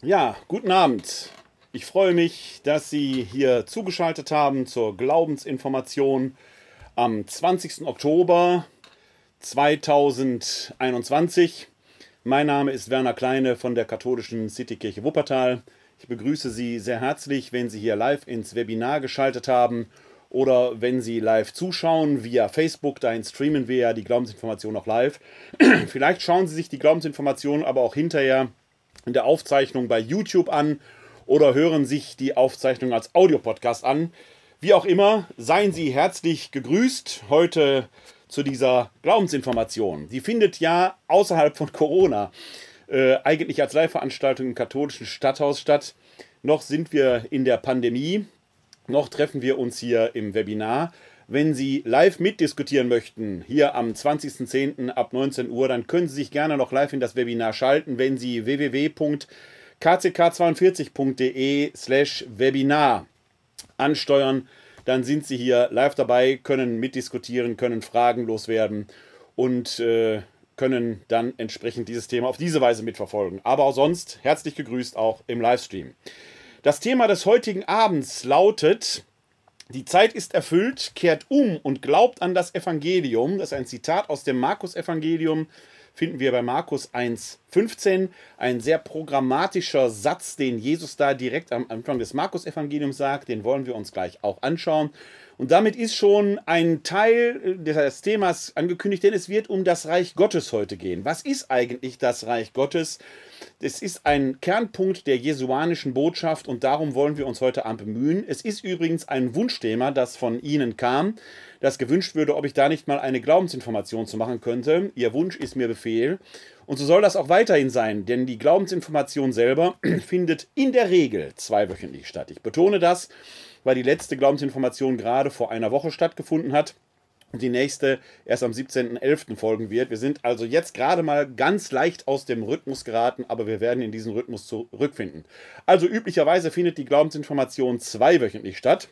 Ja, guten Abend. Ich freue mich, dass Sie hier zugeschaltet haben zur Glaubensinformation am 20. Oktober 2021. Mein Name ist Werner Kleine von der katholischen Citykirche Wuppertal. Ich begrüße Sie sehr herzlich, wenn Sie hier live ins Webinar geschaltet haben oder wenn Sie live zuschauen via Facebook, dahin streamen wir ja die Glaubensinformation auch live. Vielleicht schauen Sie sich die Glaubensinformation aber auch hinterher in der Aufzeichnung bei YouTube an oder hören sich die Aufzeichnung als Audiopodcast an. Wie auch immer, seien Sie herzlich gegrüßt heute zu dieser Glaubensinformation. Die findet ja außerhalb von Corona äh, eigentlich als Live-Veranstaltung im katholischen Stadthaus statt. Noch sind wir in der Pandemie, noch treffen wir uns hier im Webinar. Wenn Sie live mitdiskutieren möchten, hier am 20.10. ab 19 Uhr, dann können Sie sich gerne noch live in das Webinar schalten, wenn Sie www.kck42.de slash Webinar ansteuern. Dann sind Sie hier live dabei, können mitdiskutieren, können Fragen loswerden und äh, können dann entsprechend dieses Thema auf diese Weise mitverfolgen. Aber auch sonst herzlich gegrüßt auch im Livestream. Das Thema des heutigen Abends lautet die Zeit ist erfüllt, kehrt um und glaubt an das Evangelium. Das ist ein Zitat aus dem Markus-Evangelium, finden wir bei Markus 1,15. Ein sehr programmatischer Satz, den Jesus da direkt am Anfang des Markus-Evangeliums sagt. Den wollen wir uns gleich auch anschauen. Und damit ist schon ein Teil des Themas angekündigt, denn es wird um das Reich Gottes heute gehen. Was ist eigentlich das Reich Gottes? Es ist ein Kernpunkt der jesuanischen Botschaft und darum wollen wir uns heute Abend bemühen. Es ist übrigens ein Wunschthema, das von Ihnen kam, das gewünscht würde, ob ich da nicht mal eine Glaubensinformation zu machen könnte. Ihr Wunsch ist mir Befehl. Und so soll das auch weiterhin sein, denn die Glaubensinformation selber findet in der Regel zweiwöchentlich statt. Ich betone das, weil die letzte Glaubensinformation gerade vor einer Woche stattgefunden hat und die nächste erst am 17.11. folgen wird. Wir sind also jetzt gerade mal ganz leicht aus dem Rhythmus geraten, aber wir werden in diesen Rhythmus zurückfinden. Also üblicherweise findet die Glaubensinformation zweiwöchentlich statt,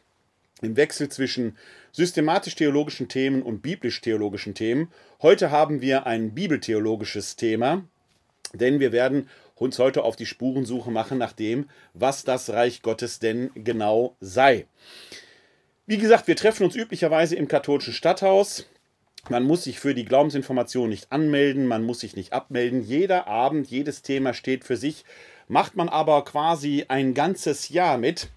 im Wechsel zwischen systematisch-theologischen Themen und biblisch-theologischen Themen. Heute haben wir ein bibeltheologisches Thema, denn wir werden uns heute auf die Spurensuche machen nach dem, was das Reich Gottes denn genau sei. Wie gesagt, wir treffen uns üblicherweise im katholischen Stadthaus. Man muss sich für die Glaubensinformation nicht anmelden, man muss sich nicht abmelden. Jeder Abend, jedes Thema steht für sich. Macht man aber quasi ein ganzes Jahr mit,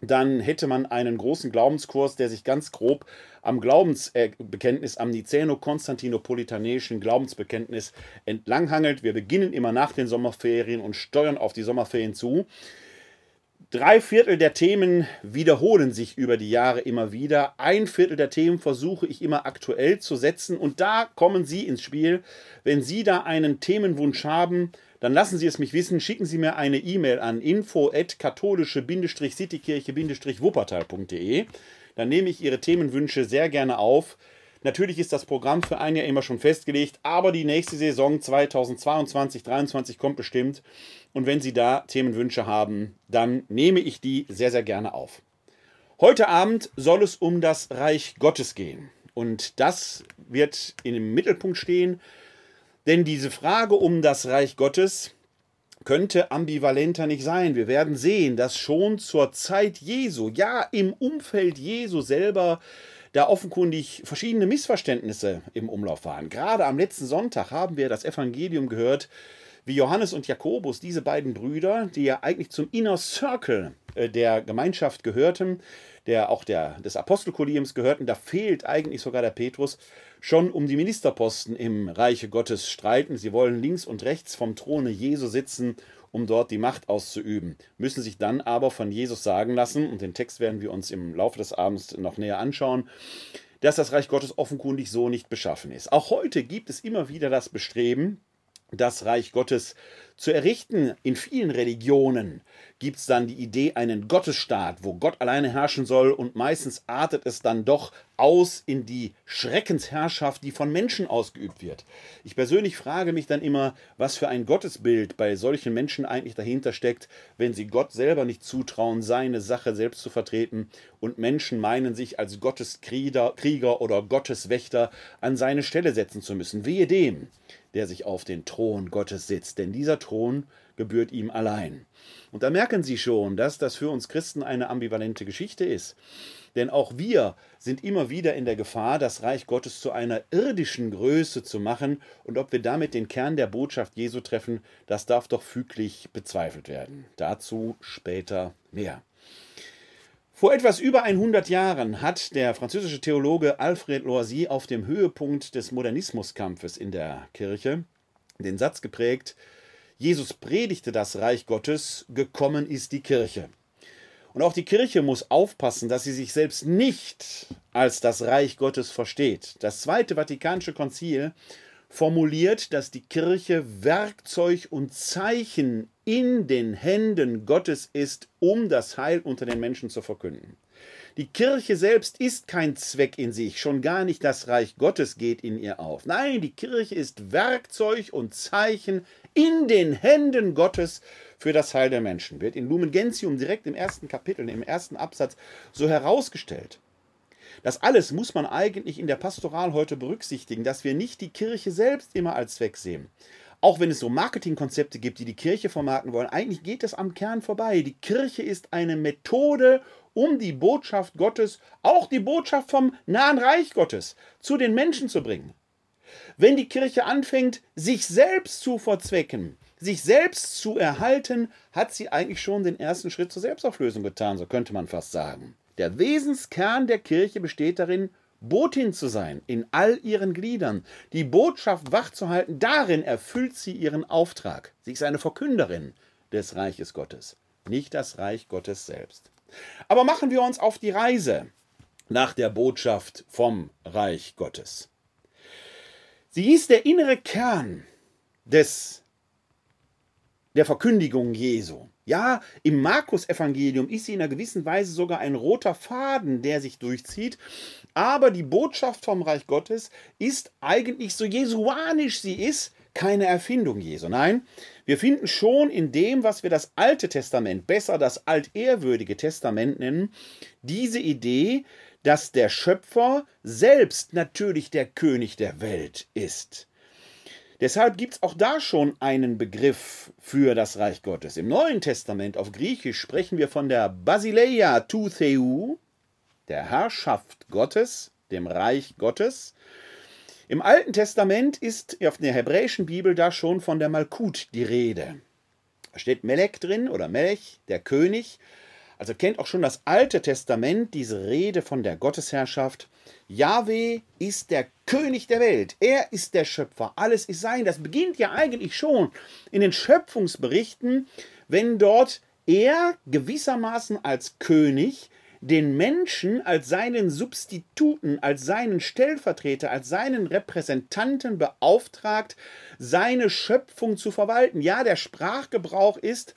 dann hätte man einen großen Glaubenskurs, der sich ganz grob am Glaubensbekenntnis, am Nicäno-Konstantinopolitanischen Glaubensbekenntnis entlanghangelt. Wir beginnen immer nach den Sommerferien und steuern auf die Sommerferien zu. Drei Viertel der Themen wiederholen sich über die Jahre immer wieder. Ein Viertel der Themen versuche ich immer aktuell zu setzen. Und da kommen Sie ins Spiel. Wenn Sie da einen Themenwunsch haben, dann lassen Sie es mich wissen. Schicken Sie mir eine E-Mail an info-katholische-citykirche-wuppertal.de. Dann nehme ich Ihre Themenwünsche sehr gerne auf. Natürlich ist das Programm für ein Jahr immer schon festgelegt, aber die nächste Saison 2022-2023 kommt bestimmt. Und wenn Sie da Themenwünsche haben, dann nehme ich die sehr, sehr gerne auf. Heute Abend soll es um das Reich Gottes gehen. Und das wird im Mittelpunkt stehen. Denn diese Frage um das Reich Gottes könnte ambivalenter nicht sein. Wir werden sehen, dass schon zur Zeit Jesu, ja im Umfeld Jesu selber, da offenkundig verschiedene Missverständnisse im Umlauf waren. Gerade am letzten Sonntag haben wir das Evangelium gehört, wie Johannes und Jakobus, diese beiden Brüder, die ja eigentlich zum Inner Circle äh, der Gemeinschaft gehörten, der auch der, des Apostelkollegiums gehörten, da fehlt eigentlich sogar der Petrus, schon um die Ministerposten im Reiche Gottes streiten. Sie wollen links und rechts vom Throne Jesu sitzen, um dort die Macht auszuüben, müssen sich dann aber von Jesus sagen lassen, und den Text werden wir uns im Laufe des Abends noch näher anschauen, dass das Reich Gottes offenkundig so nicht beschaffen ist. Auch heute gibt es immer wieder das Bestreben, das Reich Gottes zu errichten. In vielen Religionen gibt es dann die Idee einen Gottesstaat, wo Gott alleine herrschen soll und meistens artet es dann doch aus in die Schreckensherrschaft, die von Menschen ausgeübt wird. Ich persönlich frage mich dann immer, was für ein Gottesbild bei solchen Menschen eigentlich dahinter steckt, wenn sie Gott selber nicht zutrauen, seine Sache selbst zu vertreten und Menschen meinen, sich als Gotteskrieger oder Gotteswächter an seine Stelle setzen zu müssen. Wehe dem, der sich auf den Thron Gottes sitzt. Denn dieser Thron gebührt ihm allein. Und da merken Sie schon, dass das für uns Christen eine ambivalente Geschichte ist. Denn auch wir sind immer wieder in der Gefahr, das Reich Gottes zu einer irdischen Größe zu machen. Und ob wir damit den Kern der Botschaft Jesu treffen, das darf doch füglich bezweifelt werden. Dazu später mehr. Vor etwas über 100 Jahren hat der französische Theologe Alfred Loisy auf dem Höhepunkt des Modernismuskampfes in der Kirche den Satz geprägt, Jesus predigte das Reich Gottes, gekommen ist die Kirche. Und auch die Kirche muss aufpassen, dass sie sich selbst nicht als das Reich Gottes versteht. Das Zweite Vatikanische Konzil formuliert, dass die Kirche Werkzeug und Zeichen in den Händen Gottes ist, um das Heil unter den Menschen zu verkünden. Die Kirche selbst ist kein Zweck in sich, schon gar nicht das Reich Gottes geht in ihr auf. Nein, die Kirche ist Werkzeug und Zeichen in den Händen Gottes für das Heil der Menschen. Wird in Lumen Gentium direkt im ersten Kapitel, im ersten Absatz so herausgestellt. Das alles muss man eigentlich in der Pastoral heute berücksichtigen, dass wir nicht die Kirche selbst immer als Zweck sehen. Auch wenn es so Marketingkonzepte gibt, die die Kirche vermarkten wollen, eigentlich geht es am Kern vorbei. Die Kirche ist eine Methode, um die Botschaft Gottes, auch die Botschaft vom nahen Reich Gottes, zu den Menschen zu bringen. Wenn die Kirche anfängt, sich selbst zu verzwecken, sich selbst zu erhalten, hat sie eigentlich schon den ersten Schritt zur Selbstauflösung getan, so könnte man fast sagen. Der Wesenskern der Kirche besteht darin, Botin zu sein in all ihren Gliedern, die Botschaft wachzuhalten, darin erfüllt sie ihren Auftrag. Sie ist eine Verkünderin des Reiches Gottes, nicht das Reich Gottes selbst. Aber machen wir uns auf die Reise nach der Botschaft vom Reich Gottes. Sie ist der innere Kern des, der Verkündigung Jesu. Ja, im Markus-Evangelium ist sie in einer gewissen Weise sogar ein roter Faden, der sich durchzieht. Aber die Botschaft vom Reich Gottes ist eigentlich so jesuanisch sie ist, keine Erfindung Jesu. Nein, wir finden schon in dem, was wir das Alte Testament, besser das altehrwürdige Testament nennen, diese Idee, dass der Schöpfer selbst natürlich der König der Welt ist. Deshalb gibt es auch da schon einen Begriff für das Reich Gottes. Im Neuen Testament auf Griechisch sprechen wir von der Basileia tu Theu, der Herrschaft Gottes, dem Reich Gottes. Im Alten Testament ist auf der hebräischen Bibel da schon von der Malkut die Rede. Da steht Melech drin oder Melech, der König. Also kennt auch schon das Alte Testament diese Rede von der Gottesherrschaft. Yahweh ist der König der Welt. Er ist der Schöpfer. Alles ist sein. Das beginnt ja eigentlich schon in den Schöpfungsberichten, wenn dort er gewissermaßen als König den Menschen als seinen Substituten, als seinen Stellvertreter, als seinen Repräsentanten beauftragt, seine Schöpfung zu verwalten. Ja, der Sprachgebrauch ist,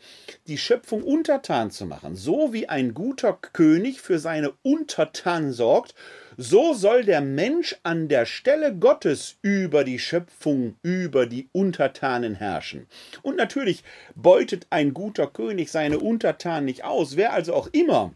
die Schöpfung untertan zu machen. So wie ein guter König für seine Untertanen sorgt, so soll der Mensch an der Stelle Gottes über die Schöpfung, über die Untertanen herrschen. Und natürlich beutet ein guter König seine Untertanen nicht aus. Wer also auch immer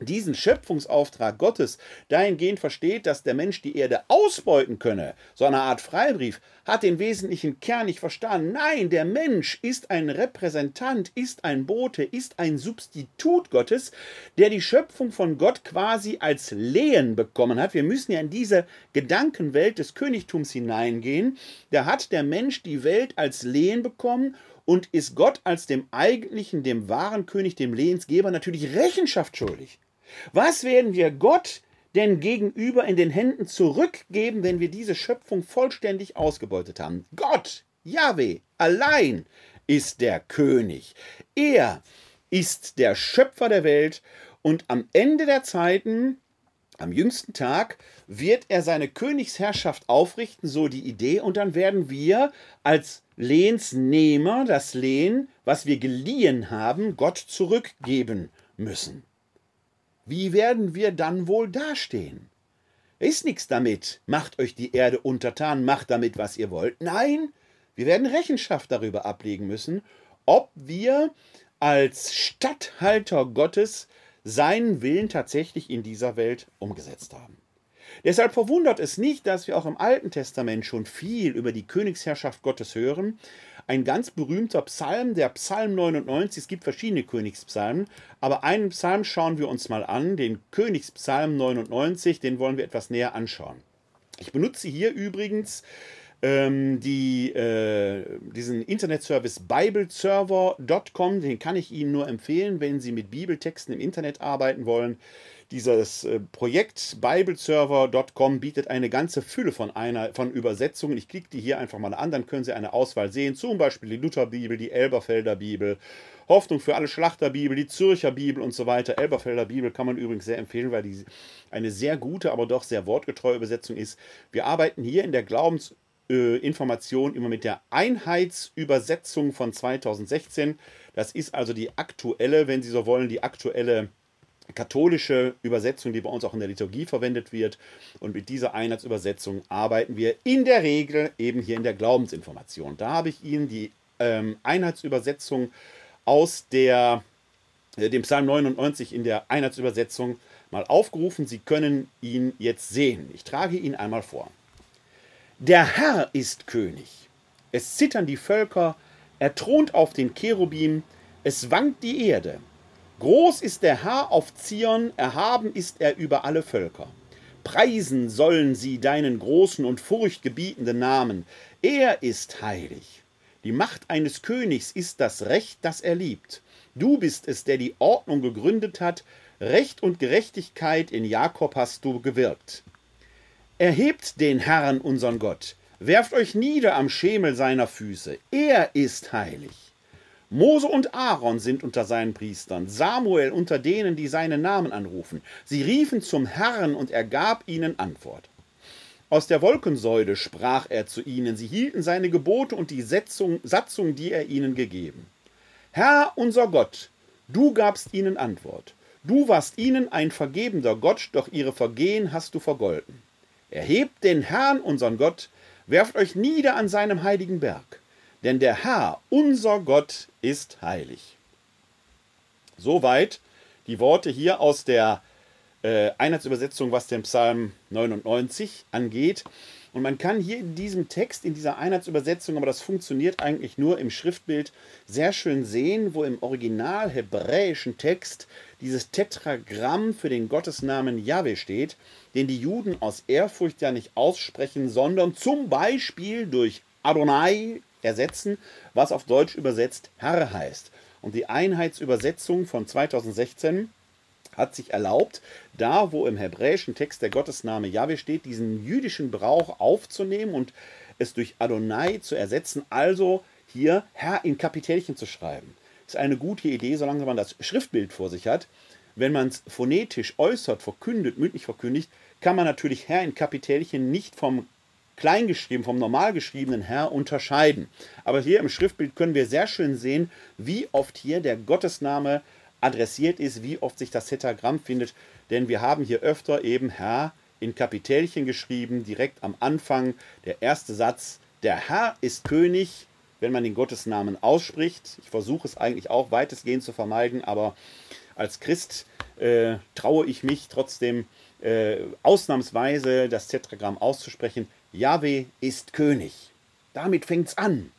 diesen Schöpfungsauftrag Gottes dahingehend versteht, dass der Mensch die Erde ausbeuten könne, so eine Art Freibrief, hat den wesentlichen Kern nicht verstanden. Nein, der Mensch ist ein Repräsentant, ist ein Bote, ist ein Substitut Gottes, der die Schöpfung von Gott quasi als Lehen bekommen hat. Wir müssen ja in diese Gedankenwelt des Königtums hineingehen. Da hat der Mensch die Welt als Lehen bekommen und ist Gott als dem eigentlichen, dem wahren König, dem Lehensgeber natürlich Rechenschaft schuldig. Was werden wir Gott denn gegenüber in den Händen zurückgeben, wenn wir diese Schöpfung vollständig ausgebeutet haben? Gott, Yahweh, allein ist der König. Er ist der Schöpfer der Welt und am Ende der Zeiten, am jüngsten Tag, wird er seine Königsherrschaft aufrichten, so die Idee, und dann werden wir als Lehnsnehmer das Lehen, was wir geliehen haben, Gott zurückgeben müssen. Wie werden wir dann wohl dastehen? Ist nichts damit, macht euch die Erde untertan, macht damit, was ihr wollt. Nein, wir werden Rechenschaft darüber ablegen müssen, ob wir als Statthalter Gottes seinen Willen tatsächlich in dieser Welt umgesetzt haben. Deshalb verwundert es nicht, dass wir auch im Alten Testament schon viel über die Königsherrschaft Gottes hören. Ein ganz berühmter Psalm, der Psalm 99, es gibt verschiedene Königspsalmen, aber einen Psalm schauen wir uns mal an, den Königspsalm 99, den wollen wir etwas näher anschauen. Ich benutze hier übrigens ähm, die, äh, diesen Internetservice bibleserver.com, den kann ich Ihnen nur empfehlen, wenn Sie mit Bibeltexten im Internet arbeiten wollen. Dieses äh, Projekt bibleserver.com bietet eine ganze Fülle von, einer, von Übersetzungen. Ich klicke die hier einfach mal an, dann können Sie eine Auswahl sehen. Zum Beispiel die Lutherbibel, die Elberfelder Bibel, Hoffnung für alle Schlachterbibel, die Zürcher Bibel und so weiter. Elberfelder Bibel kann man übrigens sehr empfehlen, weil die eine sehr gute, aber doch sehr wortgetreue Übersetzung ist. Wir arbeiten hier in der Glaubens- äh, Information immer mit der Einheitsübersetzung von 2016. Das ist also die aktuelle, wenn Sie so wollen, die aktuelle katholische Übersetzung, die bei uns auch in der Liturgie verwendet wird. Und mit dieser Einheitsübersetzung arbeiten wir in der Regel eben hier in der Glaubensinformation. Da habe ich Ihnen die ähm, Einheitsübersetzung aus der, äh, dem Psalm 99 in der Einheitsübersetzung mal aufgerufen. Sie können ihn jetzt sehen. Ich trage ihn einmal vor. Der Herr ist König. Es zittern die Völker, er thront auf den Cherubim, es wankt die Erde. Groß ist der Herr auf Zion, erhaben ist er über alle Völker. Preisen sollen sie deinen großen und furchtgebietenden Namen. Er ist heilig. Die Macht eines Königs ist das Recht, das er liebt. Du bist es, der die Ordnung gegründet hat. Recht und Gerechtigkeit in Jakob hast du gewirkt. Erhebt den Herrn, unseren Gott, werft euch nieder am Schemel seiner Füße, er ist heilig. Mose und Aaron sind unter seinen Priestern, Samuel unter denen, die seinen Namen anrufen. Sie riefen zum Herrn und er gab ihnen Antwort. Aus der Wolkensäule sprach er zu ihnen, sie hielten seine Gebote und die Setzung, Satzung, die er ihnen gegeben. Herr unser Gott, du gabst ihnen Antwort. Du warst ihnen ein vergebender Gott, doch ihre Vergehen hast du vergolten. Erhebt den Herrn, unseren Gott, werft euch nieder an seinem heiligen Berg, denn der Herr, unser Gott, ist heilig. Soweit die Worte hier aus der äh, Einheitsübersetzung, was den Psalm 99 angeht. Und man kann hier in diesem Text, in dieser Einheitsübersetzung, aber das funktioniert eigentlich nur im Schriftbild, sehr schön sehen, wo im original hebräischen Text dieses Tetragramm für den Gottesnamen Yahweh steht, den die Juden aus Ehrfurcht ja nicht aussprechen, sondern zum Beispiel durch Adonai ersetzen, was auf Deutsch übersetzt Herr heißt. Und die Einheitsübersetzung von 2016 hat sich erlaubt, da wo im hebräischen Text der Gottesname Yahweh steht, diesen jüdischen Brauch aufzunehmen und es durch Adonai zu ersetzen, also hier Herr in Kapitelchen zu schreiben. Ist eine gute Idee, solange man das Schriftbild vor sich hat. Wenn man es phonetisch äußert, verkündet, mündlich verkündigt, kann man natürlich Herr in Kapitelchen nicht vom kleingeschrieben, vom normal geschriebenen Herr unterscheiden. Aber hier im Schriftbild können wir sehr schön sehen, wie oft hier der Gottesname adressiert ist, wie oft sich das Tetragramm findet, denn wir haben hier öfter eben Herr in Kapitelchen geschrieben, direkt am Anfang, der erste Satz, der Herr ist König, wenn man den Gottesnamen ausspricht. Ich versuche es eigentlich auch weitestgehend zu vermeiden, aber als Christ äh, traue ich mich trotzdem äh, ausnahmsweise das Tetragramm auszusprechen. Yahweh ist König. Damit fängt es an.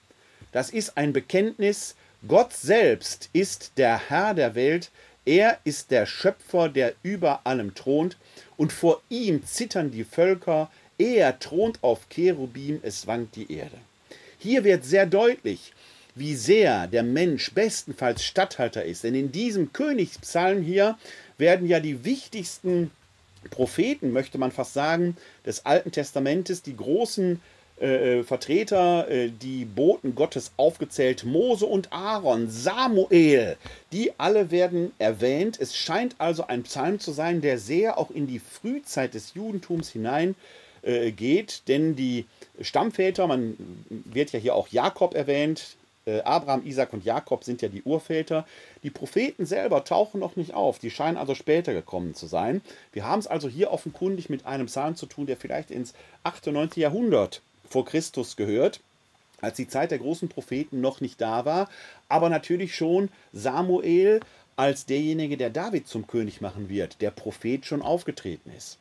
Das ist ein Bekenntnis Gott selbst ist der Herr der Welt, er ist der Schöpfer, der über allem thront, und vor ihm zittern die Völker, er thront auf Cherubim, es wankt die Erde. Hier wird sehr deutlich, wie sehr der Mensch bestenfalls Statthalter ist. Denn in diesem Königspsalm hier werden ja die wichtigsten Propheten, möchte man fast sagen, des Alten Testamentes, die großen äh, äh, Vertreter, äh, die Boten Gottes aufgezählt, Mose und Aaron, Samuel, die alle werden erwähnt. Es scheint also ein Psalm zu sein, der sehr auch in die Frühzeit des Judentums hinein äh, geht, denn die Stammväter, man wird ja hier auch Jakob erwähnt, äh, Abraham, Isaac und Jakob sind ja die Urväter. Die Propheten selber tauchen noch nicht auf, die scheinen also später gekommen zu sein. Wir haben es also hier offenkundig mit einem Psalm zu tun, der vielleicht ins 8. und 9. Jahrhundert vor Christus gehört, als die Zeit der großen Propheten noch nicht da war, aber natürlich schon Samuel als derjenige, der David zum König machen wird, der Prophet schon aufgetreten ist.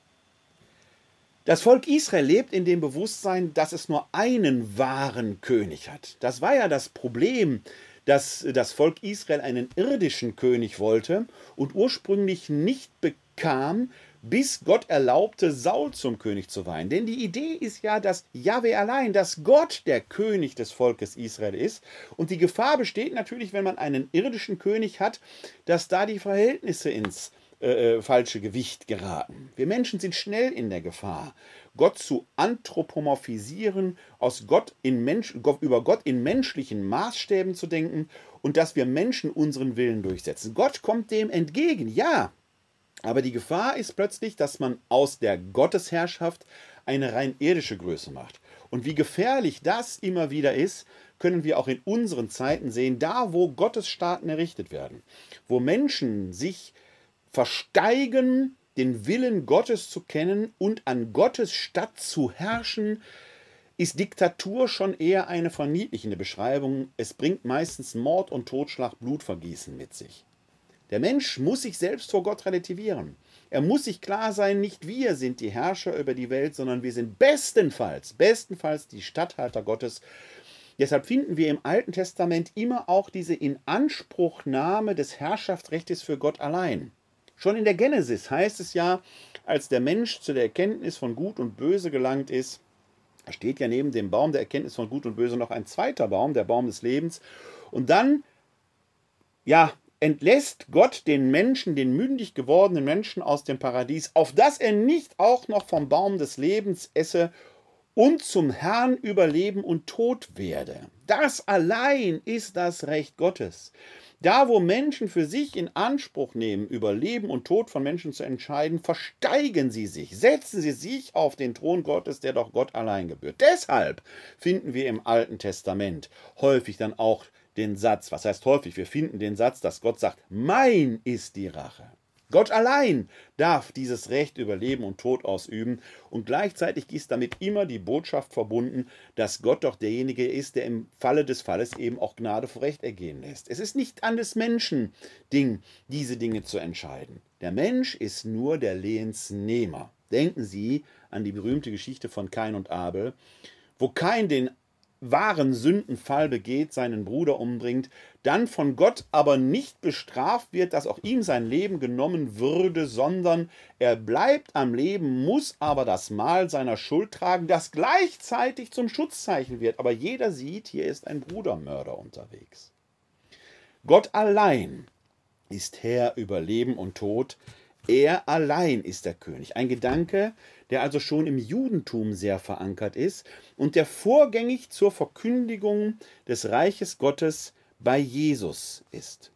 Das Volk Israel lebt in dem Bewusstsein, dass es nur einen wahren König hat. Das war ja das Problem, dass das Volk Israel einen irdischen König wollte und ursprünglich nicht bekam, bis Gott erlaubte, Saul zum König zu weihen. Denn die Idee ist ja, dass Jahwe allein, dass Gott der König des Volkes Israel ist. Und die Gefahr besteht natürlich, wenn man einen irdischen König hat, dass da die Verhältnisse ins äh, äh, falsche Gewicht geraten. Wir Menschen sind schnell in der Gefahr, Gott zu anthropomorphisieren, aus Gott in Mensch, über Gott in menschlichen Maßstäben zu denken und dass wir Menschen unseren Willen durchsetzen. Gott kommt dem entgegen, ja. Aber die Gefahr ist plötzlich, dass man aus der Gottesherrschaft eine rein irdische Größe macht. Und wie gefährlich das immer wieder ist, können wir auch in unseren Zeiten sehen, da wo Gottesstaaten errichtet werden, wo Menschen sich versteigen, den Willen Gottes zu kennen und an Gottes Stadt zu herrschen, ist Diktatur schon eher eine verniedlichende Beschreibung. Es bringt meistens Mord und Totschlag, Blutvergießen mit sich. Der Mensch muss sich selbst vor Gott relativieren. Er muss sich klar sein, nicht wir sind die Herrscher über die Welt, sondern wir sind bestenfalls, bestenfalls die Statthalter Gottes. Deshalb finden wir im Alten Testament immer auch diese Inanspruchnahme des Herrschaftsrechts für Gott allein. Schon in der Genesis heißt es ja, als der Mensch zu der Erkenntnis von Gut und Böse gelangt ist, steht ja neben dem Baum der Erkenntnis von Gut und Böse noch ein zweiter Baum, der Baum des Lebens. Und dann, ja, entlässt Gott den Menschen, den mündig gewordenen Menschen aus dem Paradies, auf dass er nicht auch noch vom Baum des Lebens esse und zum Herrn über Leben und Tod werde. Das allein ist das Recht Gottes. Da, wo Menschen für sich in Anspruch nehmen, über Leben und Tod von Menschen zu entscheiden, versteigen sie sich, setzen sie sich auf den Thron Gottes, der doch Gott allein gebührt. Deshalb finden wir im Alten Testament häufig dann auch den Satz, was heißt häufig, wir finden den Satz, dass Gott sagt, mein ist die Rache. Gott allein darf dieses Recht über Leben und Tod ausüben und gleichzeitig ist damit immer die Botschaft verbunden, dass Gott doch derjenige ist, der im Falle des Falles eben auch Gnade vor Recht ergehen lässt. Es ist nicht an des Menschen Ding, diese Dinge zu entscheiden. Der Mensch ist nur der Lehensnehmer. Denken Sie an die berühmte Geschichte von Kain und Abel, wo Kain den wahren Sündenfall begeht, seinen Bruder umbringt, dann von Gott aber nicht bestraft wird, dass auch ihm sein Leben genommen würde, sondern er bleibt am Leben, muss aber das Mal seiner Schuld tragen, das gleichzeitig zum Schutzzeichen wird. Aber jeder sieht, hier ist ein Brudermörder unterwegs. Gott allein ist Herr über Leben und Tod. Er allein ist der König. Ein Gedanke, der also schon im Judentum sehr verankert ist und der vorgängig zur Verkündigung des Reiches Gottes bei Jesus ist.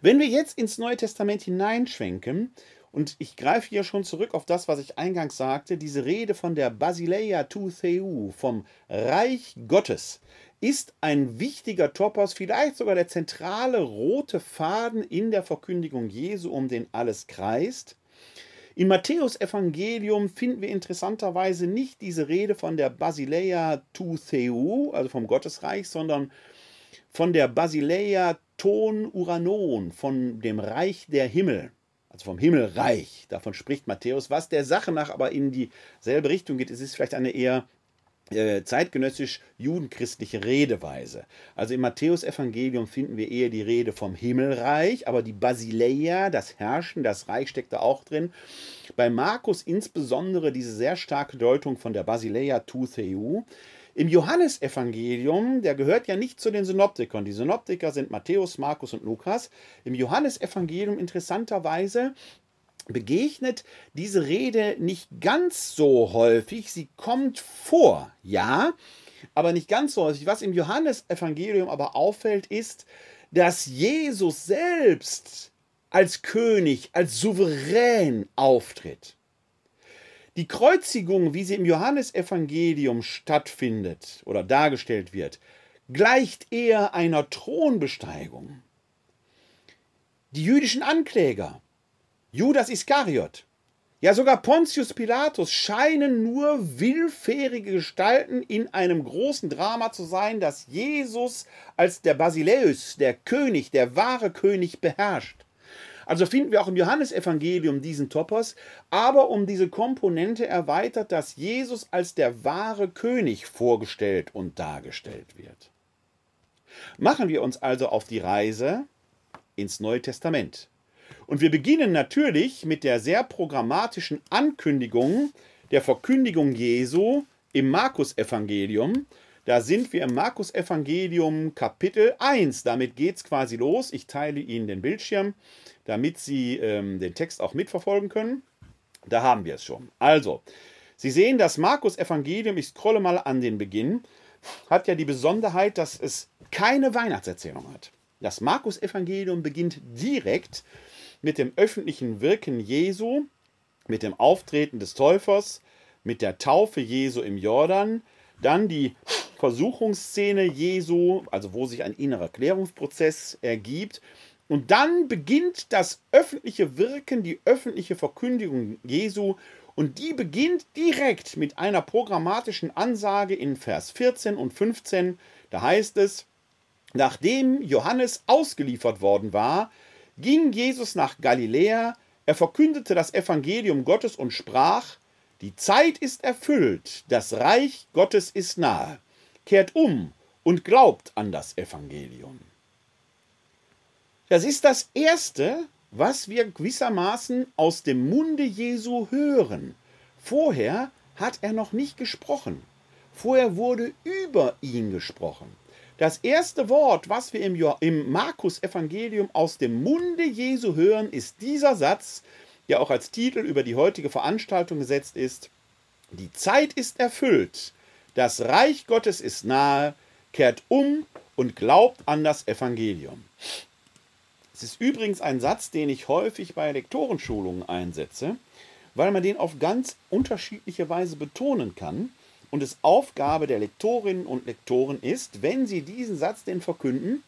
Wenn wir jetzt ins Neue Testament hineinschwenken, und ich greife hier schon zurück auf das, was ich eingangs sagte, diese Rede von der Basileia tu Theu, vom Reich Gottes, ist ein wichtiger Topos, vielleicht sogar der zentrale rote Faden in der Verkündigung Jesu, um den alles kreist. Im Matthäus-Evangelium finden wir interessanterweise nicht diese Rede von der Basileia tu Theu, also vom Gottesreich, sondern von der Basileia ton Uranon, von dem Reich der Himmel, also vom Himmelreich. Davon spricht Matthäus, was der Sache nach aber in dieselbe Richtung geht. Es ist vielleicht eine eher zeitgenössisch judenchristliche Redeweise. Also im Matthäusevangelium finden wir eher die Rede vom Himmelreich, aber die Basileia, das Herrschen, das Reich steckt da auch drin. Bei Markus insbesondere diese sehr starke Deutung von der Basileia tu Theu. Im Johannesevangelium, der gehört ja nicht zu den Synoptikern. Die Synoptiker sind Matthäus, Markus und Lukas. Im Johannesevangelium interessanterweise begegnet diese Rede nicht ganz so häufig. Sie kommt vor, ja, aber nicht ganz so häufig. Was im Johannesevangelium aber auffällt, ist, dass Jesus selbst als König, als Souverän auftritt. Die Kreuzigung, wie sie im Johannesevangelium stattfindet oder dargestellt wird, gleicht eher einer Thronbesteigung. Die jüdischen Ankläger Judas Iskariot, ja sogar Pontius Pilatus scheinen nur willfährige Gestalten in einem großen Drama zu sein, das Jesus als der Basileus, der König, der wahre König beherrscht. Also finden wir auch im Johannesevangelium diesen Topos, aber um diese Komponente erweitert, dass Jesus als der wahre König vorgestellt und dargestellt wird. Machen wir uns also auf die Reise ins Neue Testament. Und wir beginnen natürlich mit der sehr programmatischen Ankündigung der Verkündigung Jesu im Markus-Evangelium. Da sind wir im Markus-Evangelium Kapitel 1. Damit geht es quasi los. Ich teile Ihnen den Bildschirm, damit Sie ähm, den Text auch mitverfolgen können. Da haben wir es schon. Also, Sie sehen, das Markus-Evangelium, ich scrolle mal an den Beginn, hat ja die Besonderheit, dass es keine Weihnachtserzählung hat. Das Markus-Evangelium beginnt direkt mit dem öffentlichen Wirken Jesu, mit dem Auftreten des Täufers, mit der Taufe Jesu im Jordan, dann die Versuchungsszene Jesu, also wo sich ein innerer Klärungsprozess ergibt. Und dann beginnt das öffentliche Wirken, die öffentliche Verkündigung Jesu. Und die beginnt direkt mit einer programmatischen Ansage in Vers 14 und 15. Da heißt es, nachdem Johannes ausgeliefert worden war, ging Jesus nach Galiläa, er verkündete das Evangelium Gottes und sprach, die Zeit ist erfüllt, das Reich Gottes ist nahe. Kehrt um und glaubt an das Evangelium. Das ist das Erste, was wir gewissermaßen aus dem Munde Jesu hören. Vorher hat er noch nicht gesprochen. Vorher wurde über ihn gesprochen. Das erste Wort, was wir im, im Markus-Evangelium aus dem Munde Jesu hören, ist dieser Satz, der auch als Titel über die heutige Veranstaltung gesetzt ist. Die Zeit ist erfüllt, das Reich Gottes ist nahe, kehrt um und glaubt an das Evangelium. Es ist übrigens ein Satz, den ich häufig bei Lektorenschulungen einsetze, weil man den auf ganz unterschiedliche Weise betonen kann und es Aufgabe der Lektorinnen und Lektoren ist, wenn sie diesen Satz denn verkünden,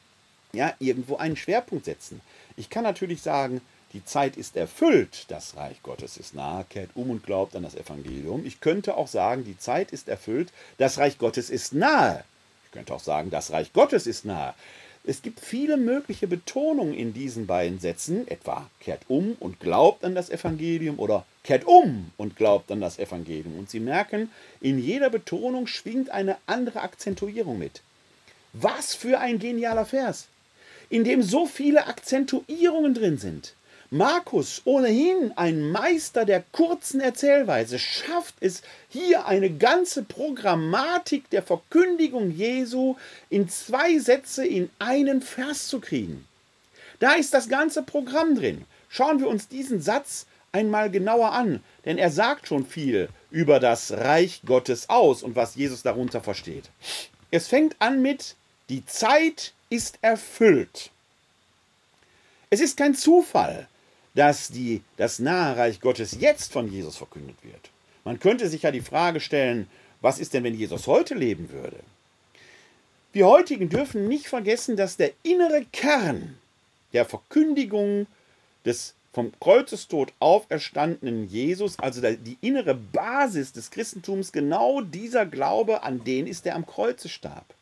ja, irgendwo einen Schwerpunkt setzen. Ich kann natürlich sagen, die Zeit ist erfüllt, das Reich Gottes ist nahe, kehrt um und glaubt an das Evangelium. Ich könnte auch sagen, die Zeit ist erfüllt, das Reich Gottes ist nahe. Ich könnte auch sagen, das Reich Gottes ist nahe. Es gibt viele mögliche Betonungen in diesen beiden Sätzen, etwa kehrt um und glaubt an das Evangelium oder kehrt um und glaubt an das Evangelium. Und Sie merken, in jeder Betonung schwingt eine andere Akzentuierung mit. Was für ein genialer Vers, in dem so viele Akzentuierungen drin sind. Markus, ohnehin ein Meister der kurzen Erzählweise, schafft es, hier eine ganze Programmatik der Verkündigung Jesu in zwei Sätze in einen Vers zu kriegen. Da ist das ganze Programm drin. Schauen wir uns diesen Satz einmal genauer an, denn er sagt schon viel über das Reich Gottes aus und was Jesus darunter versteht. Es fängt an mit, die Zeit ist erfüllt. Es ist kein Zufall, dass die, das nahe Reich Gottes jetzt von Jesus verkündet wird. Man könnte sich ja die Frage stellen, was ist denn, wenn Jesus heute leben würde? Wir heutigen dürfen nicht vergessen, dass der innere Kern der Verkündigung des vom Kreuzestod auferstandenen Jesus, also die innere Basis des Christentums, genau dieser Glaube, an den ist, der am Kreuze starb.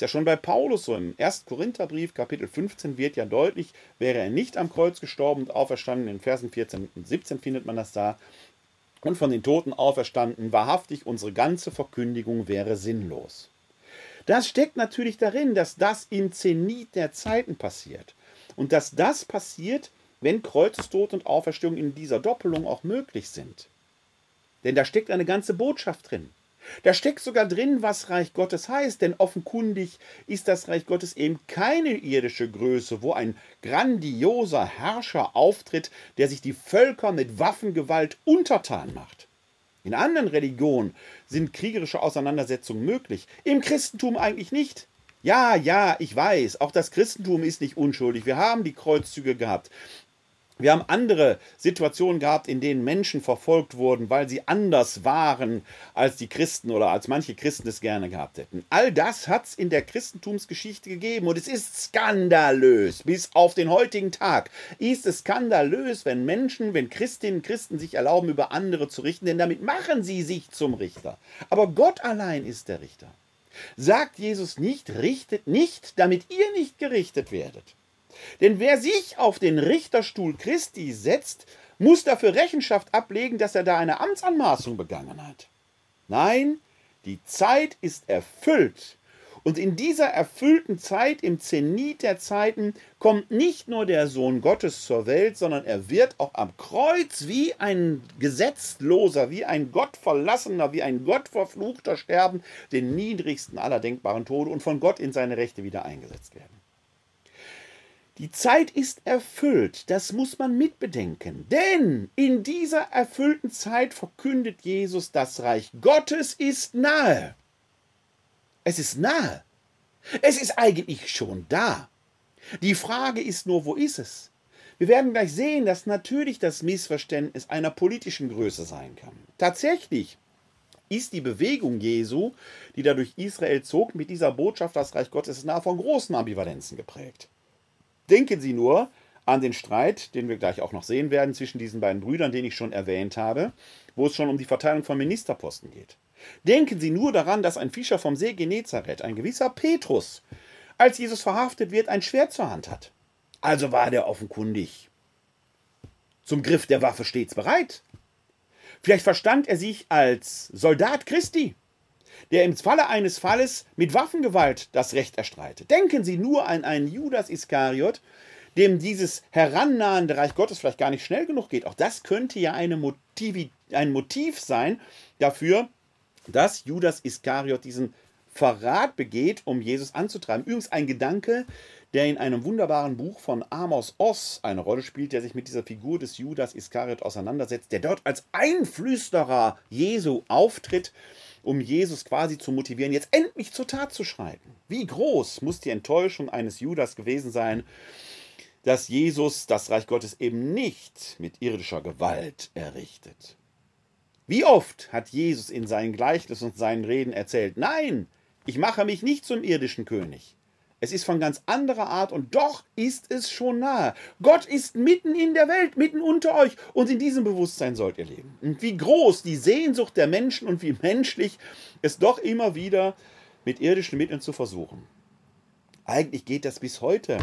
Ist ja schon bei Paulus so. Im 1. Korintherbrief, Kapitel 15, wird ja deutlich, wäre er nicht am Kreuz gestorben und auferstanden, in Versen 14 und 17 findet man das da, und von den Toten auferstanden, wahrhaftig unsere ganze Verkündigung wäre sinnlos. Das steckt natürlich darin, dass das im Zenit der Zeiten passiert. Und dass das passiert, wenn Kreuzestod und Auferstehung in dieser Doppelung auch möglich sind. Denn da steckt eine ganze Botschaft drin. Da steckt sogar drin, was Reich Gottes heißt, denn offenkundig ist das Reich Gottes eben keine irdische Größe, wo ein grandioser Herrscher auftritt, der sich die Völker mit Waffengewalt untertan macht. In anderen Religionen sind kriegerische Auseinandersetzungen möglich, im Christentum eigentlich nicht. Ja, ja, ich weiß, auch das Christentum ist nicht unschuldig. Wir haben die Kreuzzüge gehabt. Wir haben andere Situationen gehabt, in denen Menschen verfolgt wurden, weil sie anders waren als die Christen oder als manche Christen es gerne gehabt hätten. All das hat es in der Christentumsgeschichte gegeben und es ist skandalös. Bis auf den heutigen Tag ist es skandalös, wenn Menschen, wenn Christinnen und Christen sich erlauben, über andere zu richten, denn damit machen sie sich zum Richter. Aber Gott allein ist der Richter. Sagt Jesus nicht, richtet nicht, damit ihr nicht gerichtet werdet. Denn wer sich auf den Richterstuhl Christi setzt, muss dafür Rechenschaft ablegen, dass er da eine Amtsanmaßung begangen hat. Nein, die Zeit ist erfüllt. Und in dieser erfüllten Zeit, im Zenit der Zeiten, kommt nicht nur der Sohn Gottes zur Welt, sondern er wird auch am Kreuz wie ein Gesetzloser, wie ein Gottverlassener, wie ein Gottverfluchter sterben, den niedrigsten aller denkbaren Tode und von Gott in seine Rechte wieder eingesetzt werden. Die Zeit ist erfüllt, das muss man mitbedenken. Denn in dieser erfüllten Zeit verkündet Jesus, das Reich Gottes ist nahe. Es ist nahe. Es ist eigentlich schon da. Die Frage ist nur, wo ist es? Wir werden gleich sehen, dass natürlich das Missverständnis einer politischen Größe sein kann. Tatsächlich ist die Bewegung Jesu, die da durch Israel zog, mit dieser Botschaft, das Reich Gottes ist nah, von großen Ambivalenzen geprägt. Denken Sie nur an den Streit, den wir gleich auch noch sehen werden, zwischen diesen beiden Brüdern, den ich schon erwähnt habe, wo es schon um die Verteilung von Ministerposten geht. Denken Sie nur daran, dass ein Fischer vom See Genezareth, ein gewisser Petrus, als Jesus verhaftet wird, ein Schwert zur Hand hat. Also war der offenkundig zum Griff der Waffe stets bereit. Vielleicht verstand er sich als Soldat Christi der im Falle eines Falles mit Waffengewalt das Recht erstreitet. Denken Sie nur an einen Judas Iskariot, dem dieses herannahende Reich Gottes vielleicht gar nicht schnell genug geht. Auch das könnte ja eine Motivi ein Motiv sein dafür, dass Judas Iskariot diesen Verrat begeht, um Jesus anzutreiben. Übrigens ein Gedanke, der in einem wunderbaren Buch von Amos Oss eine Rolle spielt, der sich mit dieser Figur des Judas Iskariot auseinandersetzt, der dort als Einflüsterer Jesu auftritt um Jesus quasi zu motivieren, jetzt endlich zur Tat zu schreiten. Wie groß muss die Enttäuschung eines Judas gewesen sein, dass Jesus das Reich Gottes eben nicht mit irdischer Gewalt errichtet. Wie oft hat Jesus in seinen Gleichnissen und seinen Reden erzählt, nein, ich mache mich nicht zum irdischen König. Es ist von ganz anderer Art und doch ist es schon nahe. Gott ist mitten in der Welt, mitten unter euch und in diesem Bewusstsein sollt ihr leben. Und wie groß die Sehnsucht der Menschen und wie menschlich es doch immer wieder mit irdischen Mitteln zu versuchen. Eigentlich geht das bis heute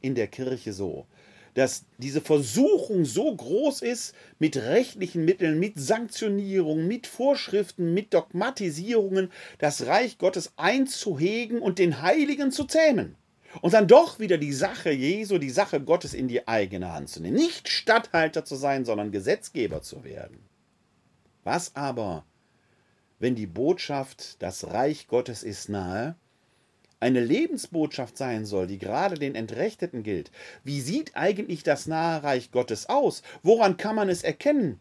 in der Kirche so dass diese Versuchung so groß ist, mit rechtlichen Mitteln, mit Sanktionierungen, mit Vorschriften, mit Dogmatisierungen das Reich Gottes einzuhegen und den Heiligen zu zähmen. Und dann doch wieder die Sache Jesu, die Sache Gottes in die eigene Hand zu nehmen. Nicht Statthalter zu sein, sondern Gesetzgeber zu werden. Was aber, wenn die Botschaft, das Reich Gottes ist nahe, eine Lebensbotschaft sein soll, die gerade den Entrechteten gilt. Wie sieht eigentlich das nahe Reich Gottes aus? Woran kann man es erkennen?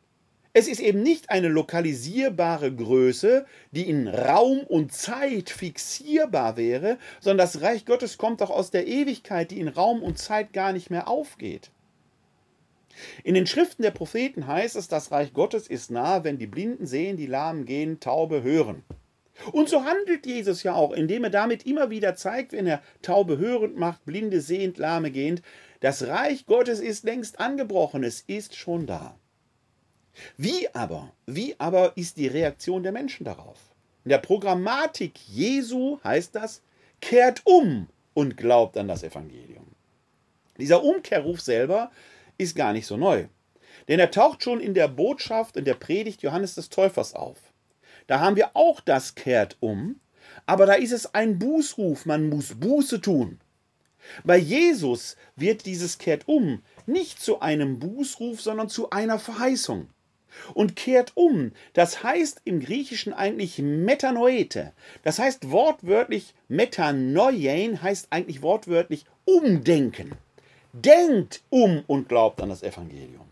Es ist eben nicht eine lokalisierbare Größe, die in Raum und Zeit fixierbar wäre, sondern das Reich Gottes kommt doch aus der Ewigkeit, die in Raum und Zeit gar nicht mehr aufgeht. In den Schriften der Propheten heißt es, das Reich Gottes ist nahe, wenn die Blinden sehen, die Lahmen gehen, Taube hören. Und so handelt Jesus ja auch, indem er damit immer wieder zeigt, wenn er Taube hörend macht, Blinde sehend, Lahme gehend, das Reich Gottes ist längst angebrochen, es ist schon da. Wie aber, wie aber ist die Reaktion der Menschen darauf? In der Programmatik Jesu heißt das, kehrt um und glaubt an das Evangelium. Dieser Umkehrruf selber ist gar nicht so neu. Denn er taucht schon in der Botschaft, in der Predigt Johannes des Täufers auf. Da haben wir auch das kehrt um, aber da ist es ein Bußruf, man muss Buße tun. Bei Jesus wird dieses kehrt um nicht zu einem Bußruf, sondern zu einer Verheißung. Und kehrt um, das heißt im Griechischen eigentlich metanoete. Das heißt wortwörtlich metanoien, heißt eigentlich wortwörtlich umdenken. Denkt um und glaubt an das Evangelium.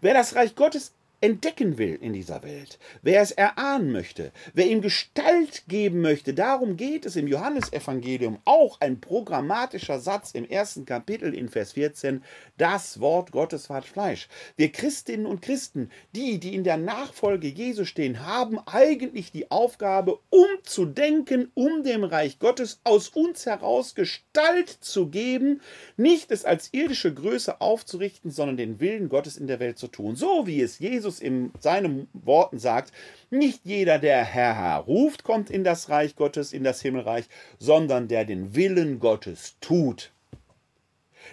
Wer das Reich Gottes entdecken will in dieser Welt, wer es erahnen möchte, wer ihm Gestalt geben möchte, darum geht es im Johannesevangelium auch ein programmatischer Satz im ersten Kapitel in Vers 14, das Wort Gottes ward Fleisch. Wir Christinnen und Christen, die, die in der Nachfolge Jesu stehen, haben eigentlich die Aufgabe, umzudenken, um dem Reich Gottes aus uns heraus Gestalt zu geben, nicht es als irdische Größe aufzurichten, sondern den Willen Gottes in der Welt zu tun, so wie es Jesus Jesus in seinen Worten sagt, nicht jeder, der Herr, Herr ruft, kommt in das Reich Gottes, in das Himmelreich, sondern der den Willen Gottes tut.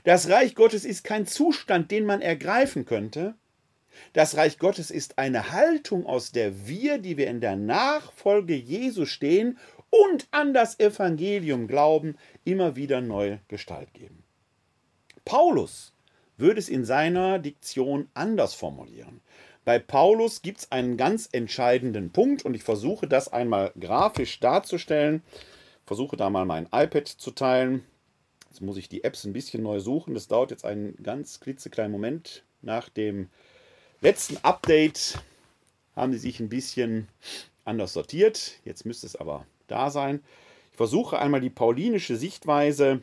Das Reich Gottes ist kein Zustand, den man ergreifen könnte. Das Reich Gottes ist eine Haltung, aus der wir, die wir in der Nachfolge Jesu stehen und an das Evangelium glauben, immer wieder neue Gestalt geben. Paulus würde es in seiner Diktion anders formulieren. Bei Paulus gibt es einen ganz entscheidenden Punkt und ich versuche das einmal grafisch darzustellen. Versuche da mal mein iPad zu teilen. Jetzt muss ich die Apps ein bisschen neu suchen. Das dauert jetzt einen ganz klitzekleinen Moment. Nach dem letzten Update haben sie sich ein bisschen anders sortiert. Jetzt müsste es aber da sein. Ich versuche einmal die paulinische Sichtweise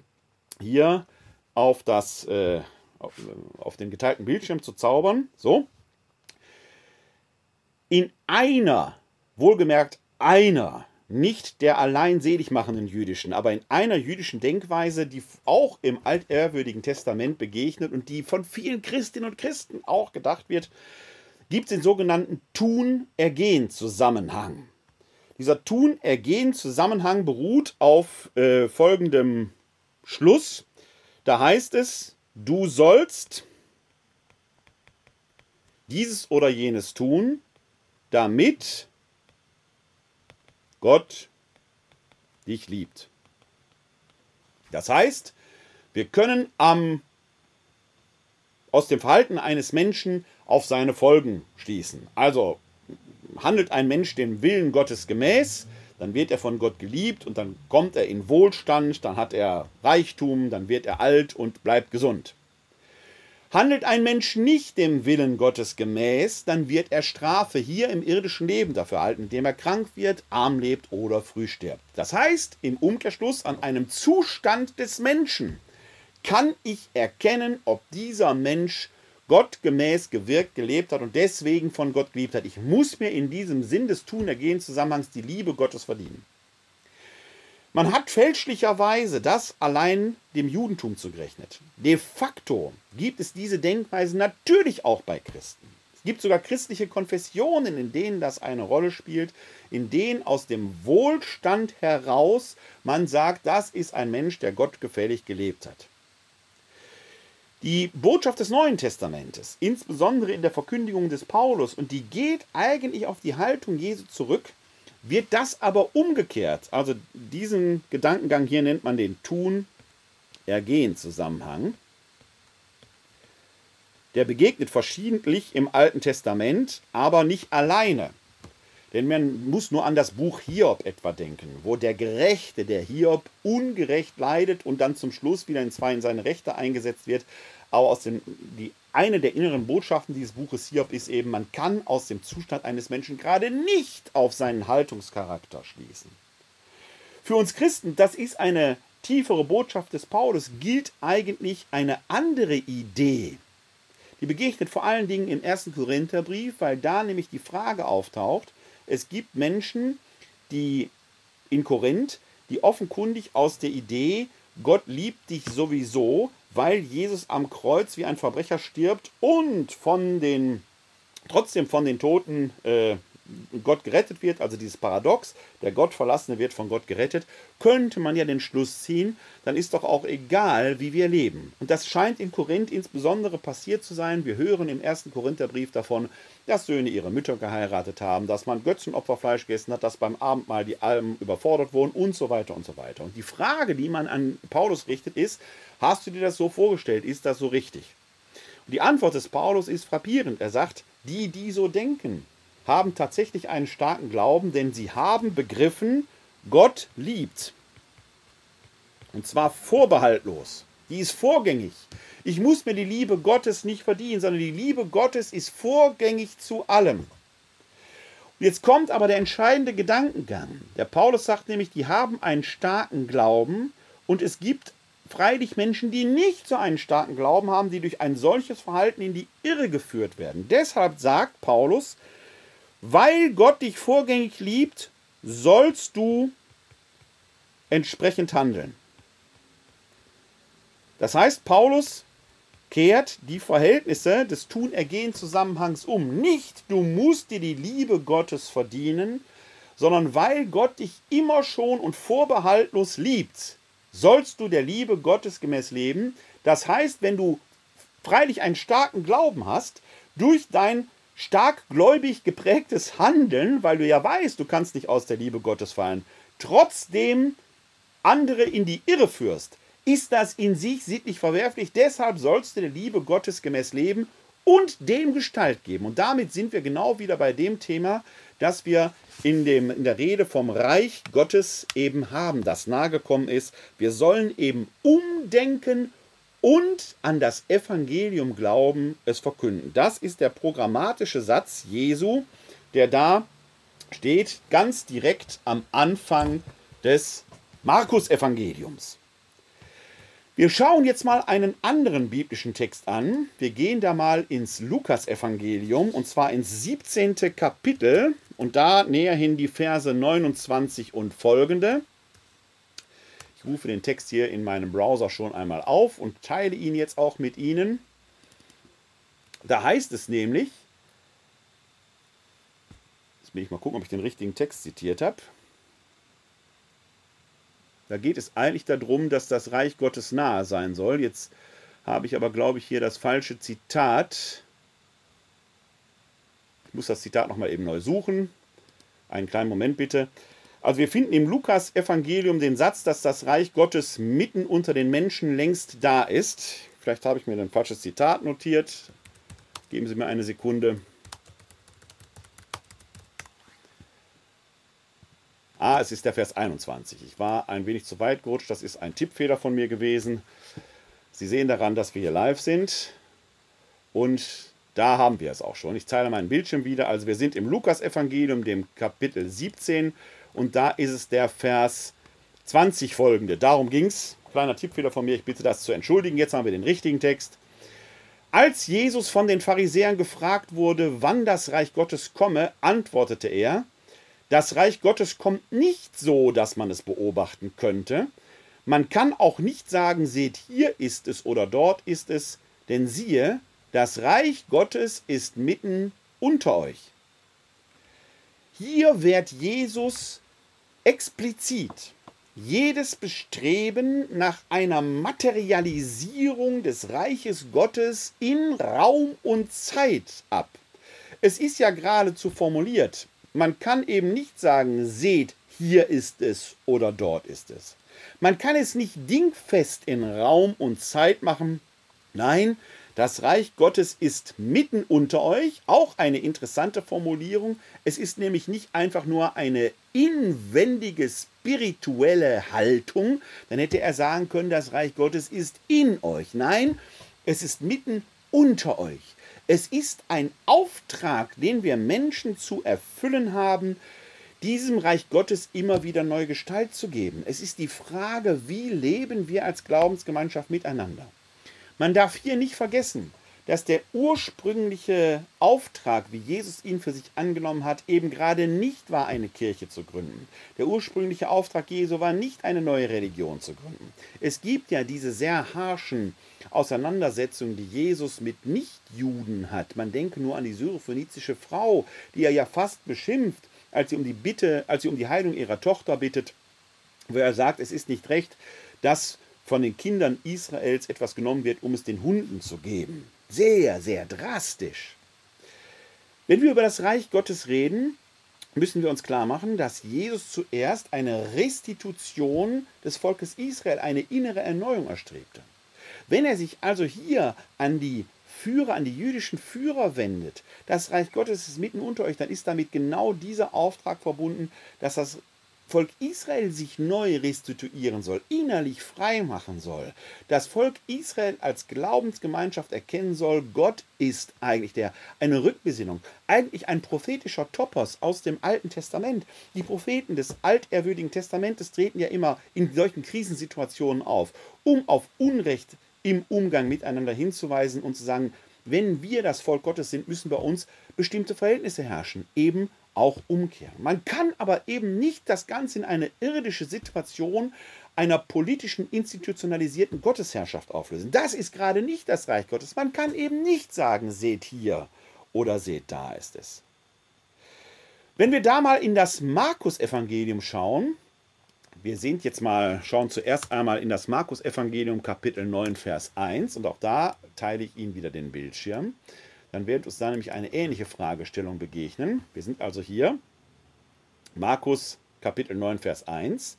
hier auf, das, äh, auf, auf den geteilten Bildschirm zu zaubern. So. In einer, wohlgemerkt einer, nicht der allein selig machenden jüdischen, aber in einer jüdischen Denkweise, die auch im altehrwürdigen Testament begegnet und die von vielen Christinnen und Christen auch gedacht wird, gibt es den sogenannten Tun-Ergehen-Zusammenhang. Dieser Tun-Ergehen-Zusammenhang beruht auf äh, folgendem Schluss. Da heißt es, du sollst dieses oder jenes tun, damit Gott dich liebt. Das heißt, wir können am, aus dem Verhalten eines Menschen auf seine Folgen schließen. Also handelt ein Mensch dem Willen Gottes gemäß, dann wird er von Gott geliebt und dann kommt er in Wohlstand, dann hat er Reichtum, dann wird er alt und bleibt gesund. Handelt ein Mensch nicht dem Willen Gottes gemäß, dann wird er Strafe hier im irdischen Leben dafür erhalten, indem er krank wird, arm lebt oder früh stirbt. Das heißt, im Umkehrschluss an einem Zustand des Menschen kann ich erkennen, ob dieser Mensch gottgemäß gewirkt, gelebt hat und deswegen von Gott geliebt hat. Ich muss mir in diesem Sinn des Tun-Ergehen-Zusammenhangs die Liebe Gottes verdienen. Man hat fälschlicherweise das allein dem Judentum zugerechnet. De facto gibt es diese Denkweise natürlich auch bei Christen. Es gibt sogar christliche Konfessionen, in denen das eine Rolle spielt, in denen aus dem Wohlstand heraus man sagt, das ist ein Mensch, der Gott gefällig gelebt hat. Die Botschaft des Neuen Testamentes, insbesondere in der Verkündigung des Paulus, und die geht eigentlich auf die Haltung Jesu zurück, wird das aber umgekehrt, also diesen Gedankengang hier nennt man den Tun-Ergehen-Zusammenhang, der begegnet verschiedentlich im Alten Testament, aber nicht alleine. Denn man muss nur an das Buch Hiob etwa denken, wo der Gerechte, der Hiob, ungerecht leidet und dann zum Schluss wieder in seine Rechte eingesetzt wird. Aber aus dem, die, eine der inneren Botschaften dieses Buches Hiob ist eben, man kann aus dem Zustand eines Menschen gerade nicht auf seinen Haltungscharakter schließen. Für uns Christen, das ist eine tiefere Botschaft des Paulus, gilt eigentlich eine andere Idee. Die begegnet vor allen Dingen im ersten Korintherbrief, weil da nämlich die Frage auftaucht, es gibt Menschen, die in Korinth, die offenkundig aus der Idee, Gott liebt dich sowieso, weil Jesus am Kreuz wie ein Verbrecher stirbt und von den, trotzdem von den Toten äh, Gott gerettet wird, also dieses Paradox, der Gottverlassene wird von Gott gerettet, könnte man ja den Schluss ziehen, dann ist doch auch egal, wie wir leben. Und das scheint in Korinth insbesondere passiert zu sein. Wir hören im ersten Korintherbrief davon, dass Söhne ihre Mütter geheiratet haben, dass man Götzenopferfleisch gegessen hat, dass beim Abendmahl die Almen überfordert wurden und so weiter und so weiter. Und die Frage, die man an Paulus richtet, ist, hast du dir das so vorgestellt? Ist das so richtig? Und die Antwort des Paulus ist frappierend. Er sagt, die, die so denken, haben tatsächlich einen starken Glauben, denn sie haben begriffen, Gott liebt. Und zwar vorbehaltlos. Die ist vorgängig. Ich muss mir die Liebe Gottes nicht verdienen, sondern die Liebe Gottes ist vorgängig zu allem. Und jetzt kommt aber der entscheidende Gedankengang. Der Paulus sagt nämlich, die haben einen starken Glauben und es gibt freilich Menschen, die nicht so einen starken Glauben haben, die durch ein solches Verhalten in die Irre geführt werden. Deshalb sagt Paulus, weil Gott dich vorgängig liebt, sollst du entsprechend handeln. Das heißt, Paulus kehrt die Verhältnisse des Tun-Ergehen-Zusammenhangs um. Nicht, du musst dir die Liebe Gottes verdienen, sondern weil Gott dich immer schon und vorbehaltlos liebt, sollst du der Liebe Gottes gemäß leben, Das heißt, wenn du freilich einen starken Glauben hast, durch dein stark gläubig geprägtes Handeln, weil du ja weißt, du kannst nicht aus der Liebe Gottes fallen, trotzdem andere in die Irre führst, ist das in sich sittlich verwerflich. Deshalb sollst du der Liebe Gottes gemäß leben und dem Gestalt geben. Und damit sind wir genau wieder bei dem Thema, das wir in, dem, in der Rede vom Reich Gottes eben haben, das nahegekommen ist. Wir sollen eben umdenken und an das Evangelium glauben, es verkünden. Das ist der programmatische Satz Jesu, der da steht, ganz direkt am Anfang des Markus-Evangeliums. Wir schauen jetzt mal einen anderen biblischen Text an. Wir gehen da mal ins Lukas-Evangelium und zwar ins 17. Kapitel und da näher hin die Verse 29 und folgende. Ich rufe den Text hier in meinem Browser schon einmal auf und teile ihn jetzt auch mit Ihnen. Da heißt es nämlich, jetzt will ich mal gucken, ob ich den richtigen Text zitiert habe. Da geht es eigentlich darum, dass das Reich Gottes nahe sein soll. Jetzt habe ich aber, glaube ich, hier das falsche Zitat. Ich muss das Zitat nochmal eben neu suchen. Einen kleinen Moment bitte. Also wir finden im Lukas-Evangelium den Satz, dass das Reich Gottes mitten unter den Menschen längst da ist. Vielleicht habe ich mir ein falsches Zitat notiert. Geben Sie mir eine Sekunde. Ah, es ist der Vers 21. Ich war ein wenig zu weit gerutscht. Das ist ein Tippfehler von mir gewesen. Sie sehen daran, dass wir hier live sind. Und da haben wir es auch schon. Ich teile meinen Bildschirm wieder. Also wir sind im Lukas-Evangelium, dem Kapitel 17 und da ist es der Vers 20 folgende. Darum ging es. Kleiner Tippfehler von mir, ich bitte das zu entschuldigen. Jetzt haben wir den richtigen Text. Als Jesus von den Pharisäern gefragt wurde, wann das Reich Gottes komme, antwortete er, das Reich Gottes kommt nicht so, dass man es beobachten könnte. Man kann auch nicht sagen, seht, hier ist es oder dort ist es, denn siehe, das Reich Gottes ist mitten unter euch. Hier wird Jesus explizit jedes Bestreben nach einer Materialisierung des Reiches Gottes in Raum und Zeit ab. Es ist ja geradezu formuliert, man kann eben nicht sagen, seht, hier ist es oder dort ist es. Man kann es nicht dingfest in Raum und Zeit machen. Nein, das Reich Gottes ist mitten unter euch, auch eine interessante Formulierung. Es ist nämlich nicht einfach nur eine inwendige spirituelle Haltung, dann hätte er sagen können, das Reich Gottes ist in euch. Nein, es ist mitten unter euch. Es ist ein Auftrag, den wir Menschen zu erfüllen haben, diesem Reich Gottes immer wieder neue Gestalt zu geben. Es ist die Frage, wie leben wir als Glaubensgemeinschaft miteinander. Man darf hier nicht vergessen, dass der ursprüngliche Auftrag, wie Jesus ihn für sich angenommen hat, eben gerade nicht war, eine Kirche zu gründen. Der ursprüngliche Auftrag Jesu war nicht, eine neue Religion zu gründen. Es gibt ja diese sehr harschen Auseinandersetzungen, die Jesus mit Nichtjuden hat. Man denke nur an die syrophönizische Frau, die er ja fast beschimpft, als sie um die Bitte, als sie um die Heilung ihrer Tochter bittet, wo er sagt, es ist nicht recht, dass von den Kindern Israels etwas genommen wird, um es den Hunden zu geben. Sehr, sehr drastisch. Wenn wir über das Reich Gottes reden, müssen wir uns klar machen, dass Jesus zuerst eine Restitution des Volkes Israel, eine innere Erneuerung erstrebte. Wenn er sich also hier an die Führer, an die jüdischen Führer wendet, das Reich Gottes ist mitten unter euch, dann ist damit genau dieser Auftrag verbunden, dass das Volk Israel sich neu restituieren soll, innerlich frei machen soll, das Volk Israel als Glaubensgemeinschaft erkennen soll, Gott ist eigentlich der, eine Rückbesinnung, eigentlich ein prophetischer Topos aus dem Alten Testament. Die Propheten des altehrwürdigen Testamentes treten ja immer in solchen Krisensituationen auf, um auf Unrecht im Umgang miteinander hinzuweisen und zu sagen, wenn wir das Volk Gottes sind, müssen bei uns bestimmte Verhältnisse herrschen, eben auch umkehren. Man kann aber eben nicht das Ganze in eine irdische Situation einer politischen institutionalisierten Gottesherrschaft auflösen. Das ist gerade nicht das Reich Gottes. Man kann eben nicht sagen, seht hier oder seht da ist es. Wenn wir da mal in das Markus-Evangelium schauen, wir sind jetzt mal, schauen zuerst einmal in das Markus-Evangelium, Kapitel 9, Vers 1. Und auch da teile ich Ihnen wieder den Bildschirm. Dann wird uns da nämlich eine ähnliche Fragestellung begegnen. Wir sind also hier, Markus, Kapitel 9, Vers 1.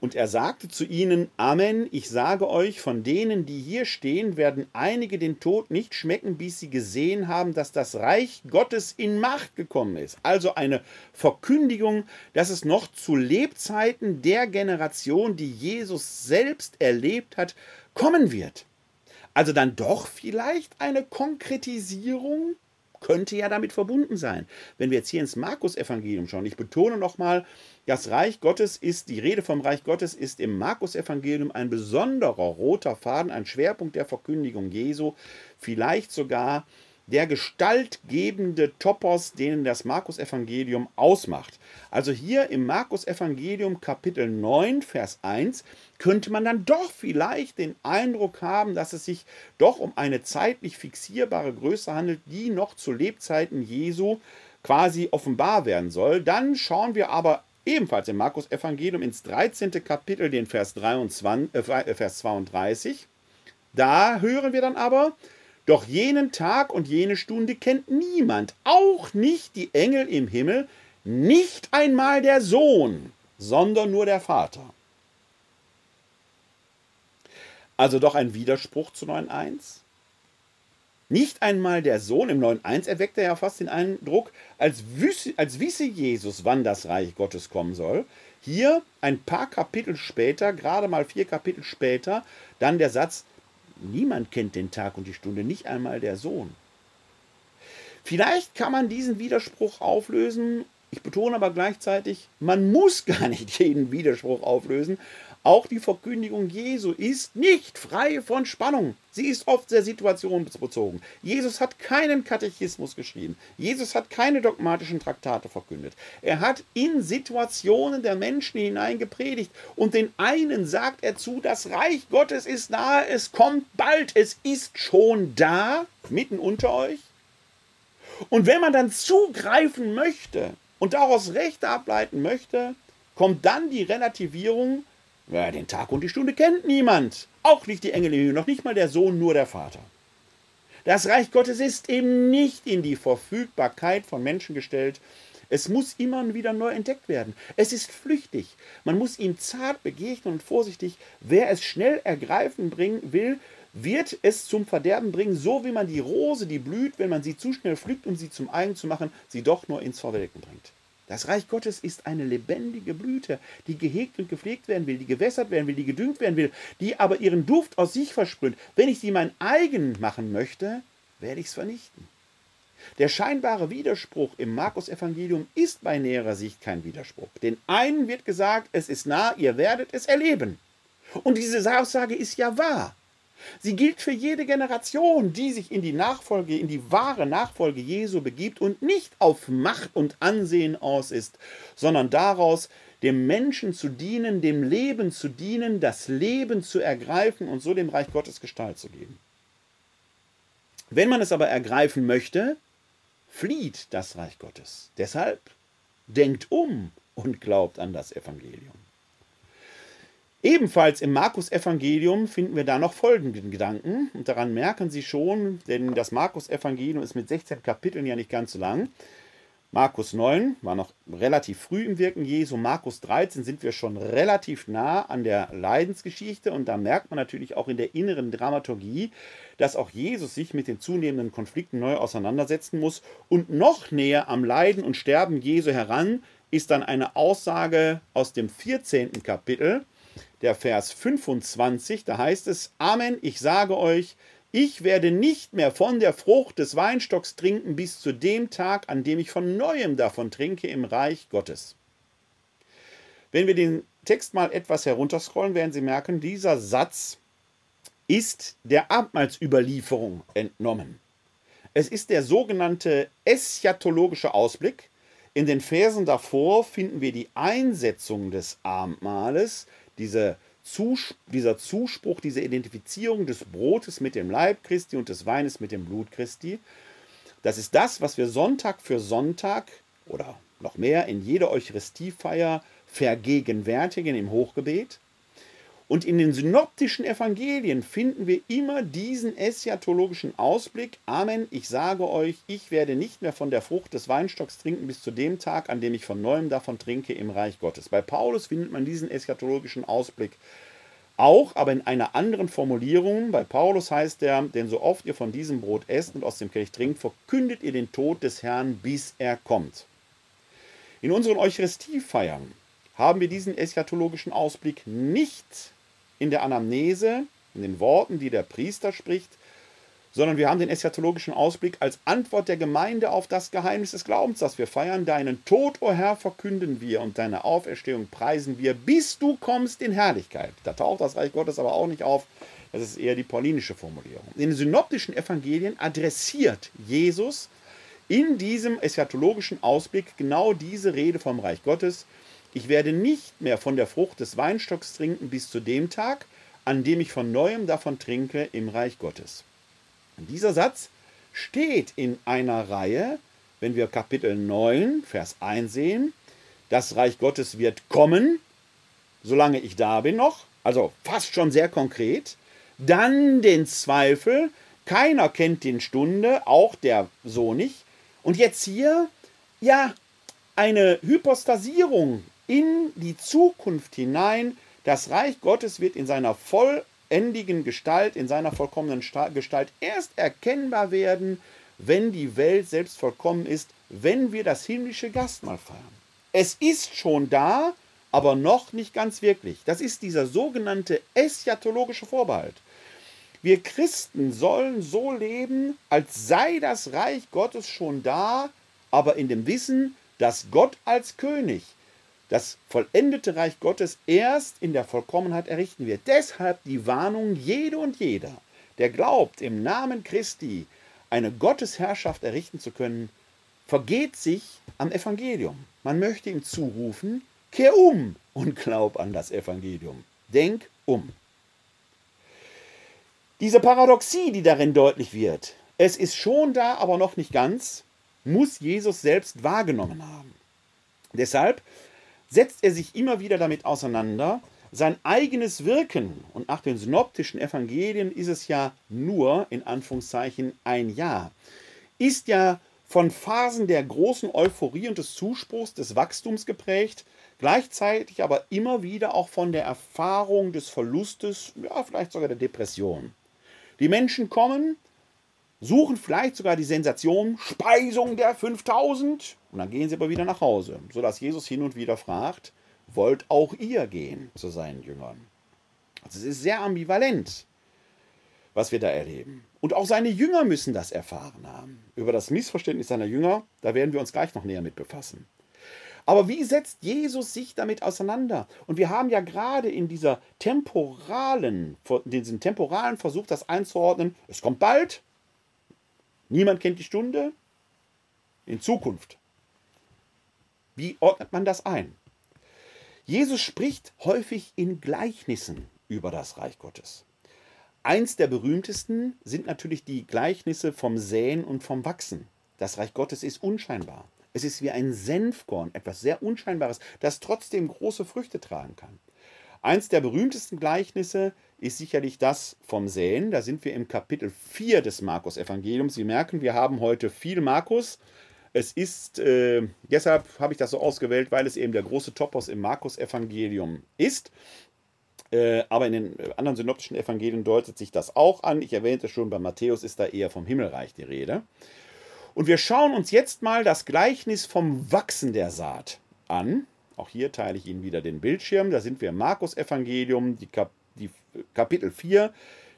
Und er sagte zu ihnen, Amen, ich sage euch, von denen, die hier stehen, werden einige den Tod nicht schmecken, bis sie gesehen haben, dass das Reich Gottes in Macht gekommen ist. Also eine Verkündigung, dass es noch zu Lebzeiten der Generation, die Jesus selbst erlebt hat, kommen wird. Also dann doch vielleicht eine Konkretisierung könnte ja damit verbunden sein. Wenn wir jetzt hier ins Markus-Evangelium schauen, ich betone nochmal, das Reich Gottes ist, die Rede vom Reich Gottes ist im Markus-Evangelium ein besonderer roter Faden, ein Schwerpunkt der Verkündigung Jesu, vielleicht sogar der gestaltgebende Topos, den das Markus-Evangelium ausmacht. Also hier im Markus-Evangelium Kapitel 9, Vers 1 könnte man dann doch vielleicht den Eindruck haben, dass es sich doch um eine zeitlich fixierbare Größe handelt, die noch zu Lebzeiten Jesu quasi offenbar werden soll. Dann schauen wir aber ebenfalls im Markus-Evangelium ins 13. Kapitel, den Vers, 23, äh, Vers 32. Da hören wir dann aber, doch jenen Tag und jene Stunde kennt niemand, auch nicht die Engel im Himmel, nicht einmal der Sohn, sondern nur der Vater. Also doch ein Widerspruch zu 9.1. Nicht einmal der Sohn, im 9.1 erweckt er ja fast den Eindruck, als wisse, als wisse Jesus, wann das Reich Gottes kommen soll. Hier ein paar Kapitel später, gerade mal vier Kapitel später, dann der Satz, Niemand kennt den Tag und die Stunde, nicht einmal der Sohn. Vielleicht kann man diesen Widerspruch auflösen. Ich betone aber gleichzeitig, man muss gar nicht jeden Widerspruch auflösen, auch die Verkündigung Jesu ist nicht frei von Spannung. Sie ist oft sehr situationsbezogen. Jesus hat keinen Katechismus geschrieben. Jesus hat keine dogmatischen Traktate verkündet. Er hat in Situationen der Menschen hinein gepredigt. Und den einen sagt er zu, das Reich Gottes ist nahe, es kommt bald, es ist schon da, mitten unter euch. Und wenn man dann zugreifen möchte und daraus Rechte ableiten möchte, kommt dann die Relativierung, ja, den Tag und die Stunde kennt niemand. Auch nicht die Engel, noch nicht mal der Sohn, nur der Vater. Das Reich Gottes ist eben nicht in die Verfügbarkeit von Menschen gestellt. Es muss immer wieder neu entdeckt werden. Es ist flüchtig. Man muss ihm zart begegnen und vorsichtig. Wer es schnell ergreifen bringen will, wird es zum Verderben bringen, so wie man die Rose, die blüht, wenn man sie zu schnell pflückt, um sie zum Eigen zu machen, sie doch nur ins Verwelken bringt. Das Reich Gottes ist eine lebendige Blüte, die gehegt und gepflegt werden will, die gewässert werden will, die gedüngt werden will, die aber ihren Duft aus sich versprüht. Wenn ich sie mein eigen machen möchte, werde ich es vernichten. Der scheinbare Widerspruch im Markus-Evangelium ist bei näherer Sicht kein Widerspruch. Den einen wird gesagt, es ist nah, ihr werdet es erleben. Und diese Aussage ist ja wahr. Sie gilt für jede Generation, die sich in die Nachfolge, in die wahre Nachfolge Jesu begibt und nicht auf Macht und Ansehen aus ist, sondern daraus, dem Menschen zu dienen, dem Leben zu dienen, das Leben zu ergreifen und so dem Reich Gottes Gestalt zu geben. Wenn man es aber ergreifen möchte, flieht das Reich Gottes. Deshalb denkt um und glaubt an das Evangelium. Ebenfalls im Markus-Evangelium finden wir da noch folgenden Gedanken. Und daran merken Sie schon, denn das Markus-Evangelium ist mit 16 Kapiteln ja nicht ganz so lang. Markus 9 war noch relativ früh im Wirken Jesu. Markus 13 sind wir schon relativ nah an der Leidensgeschichte. Und da merkt man natürlich auch in der inneren Dramaturgie, dass auch Jesus sich mit den zunehmenden Konflikten neu auseinandersetzen muss. Und noch näher am Leiden und Sterben Jesu heran ist dann eine Aussage aus dem 14. Kapitel der Vers 25, da heißt es, Amen, ich sage euch, ich werde nicht mehr von der Frucht des Weinstocks trinken bis zu dem Tag, an dem ich von neuem davon trinke im Reich Gottes. Wenn wir den Text mal etwas herunterscrollen, werden Sie merken, dieser Satz ist der Abendmahlsüberlieferung entnommen. Es ist der sogenannte eschatologische Ausblick. In den Versen davor finden wir die Einsetzung des Abendmahles, diese Zus dieser Zuspruch, diese Identifizierung des Brotes mit dem Leib Christi und des Weines mit dem Blut Christi, das ist das, was wir Sonntag für Sonntag oder noch mehr in jeder Eucharistiefeier vergegenwärtigen im Hochgebet. Und in den synoptischen Evangelien finden wir immer diesen eschatologischen Ausblick. Amen, ich sage euch, ich werde nicht mehr von der Frucht des Weinstocks trinken bis zu dem Tag, an dem ich von neuem davon trinke im Reich Gottes. Bei Paulus findet man diesen eschatologischen Ausblick auch, aber in einer anderen Formulierung. Bei Paulus heißt er, denn so oft ihr von diesem Brot esst und aus dem Kelch trinkt, verkündet ihr den Tod des Herrn, bis er kommt. In unseren Eucharistiefeiern haben wir diesen eschatologischen Ausblick nicht in der Anamnese, in den Worten, die der Priester spricht, sondern wir haben den eschatologischen Ausblick als Antwort der Gemeinde auf das Geheimnis des Glaubens, das wir feiern. Deinen Tod, o oh Herr, verkünden wir und deine Auferstehung preisen wir, bis du kommst in Herrlichkeit. Da taucht das Reich Gottes aber auch nicht auf. Das ist eher die paulinische Formulierung. In den synoptischen Evangelien adressiert Jesus in diesem eschatologischen Ausblick genau diese Rede vom Reich Gottes ich werde nicht mehr von der Frucht des Weinstocks trinken bis zu dem Tag, an dem ich von neuem davon trinke im Reich Gottes. Dieser Satz steht in einer Reihe, wenn wir Kapitel 9, Vers 1 sehen. Das Reich Gottes wird kommen, solange ich da bin noch, also fast schon sehr konkret. Dann den Zweifel, keiner kennt den Stunde, auch der so nicht. Und jetzt hier, ja, eine Hypostasierung in die Zukunft hinein. Das Reich Gottes wird in seiner vollendigen Gestalt, in seiner vollkommenen Gestalt erst erkennbar werden, wenn die Welt selbst vollkommen ist, wenn wir das himmlische Gastmahl feiern. Es ist schon da, aber noch nicht ganz wirklich. Das ist dieser sogenannte eschatologische Vorbehalt. Wir Christen sollen so leben, als sei das Reich Gottes schon da, aber in dem Wissen, dass Gott als König das vollendete Reich Gottes erst in der Vollkommenheit errichten wird. Deshalb die Warnung, jede und jeder, der glaubt, im Namen Christi eine Gottesherrschaft errichten zu können, vergeht sich am Evangelium. Man möchte ihm zurufen, kehr um und glaub an das Evangelium. Denk um. Diese Paradoxie, die darin deutlich wird, es ist schon da, aber noch nicht ganz, muss Jesus selbst wahrgenommen haben. Deshalb setzt er sich immer wieder damit auseinander, sein eigenes Wirken, und nach den synoptischen Evangelien ist es ja nur, in Anführungszeichen, ein Jahr, ist ja von Phasen der großen Euphorie und des Zuspruchs, des Wachstums geprägt, gleichzeitig aber immer wieder auch von der Erfahrung des Verlustes, ja, vielleicht sogar der Depression. Die Menschen kommen, suchen vielleicht sogar die Sensation Speisung der 5000 und dann gehen sie aber wieder nach Hause, sodass Jesus hin und wieder fragt, wollt auch ihr gehen zu seinen Jüngern? Also es ist sehr ambivalent, was wir da erleben. Und auch seine Jünger müssen das erfahren haben. Über das Missverständnis seiner Jünger, da werden wir uns gleich noch näher mit befassen. Aber wie setzt Jesus sich damit auseinander? Und wir haben ja gerade in dieser temporalen, in diesem temporalen Versuch, das einzuordnen, es kommt bald, Niemand kennt die Stunde. In Zukunft. Wie ordnet man das ein? Jesus spricht häufig in Gleichnissen über das Reich Gottes. Eins der berühmtesten sind natürlich die Gleichnisse vom Säen und vom Wachsen. Das Reich Gottes ist unscheinbar. Es ist wie ein Senfkorn, etwas sehr Unscheinbares, das trotzdem große Früchte tragen kann. Eins der berühmtesten Gleichnisse ist sicherlich das vom Säen. Da sind wir im Kapitel 4 des Markus-Evangeliums. Sie merken, wir haben heute viel Markus. Es ist, äh, deshalb habe ich das so ausgewählt, weil es eben der große Topos im Markus-Evangelium ist. Äh, aber in den anderen synoptischen Evangelien deutet sich das auch an. Ich erwähnte schon, bei Matthäus ist da eher vom Himmelreich die Rede. Und wir schauen uns jetzt mal das Gleichnis vom Wachsen der Saat an. Auch hier teile ich Ihnen wieder den Bildschirm. Da sind wir im Markus-Evangelium, die, Kap die Kapitel 4,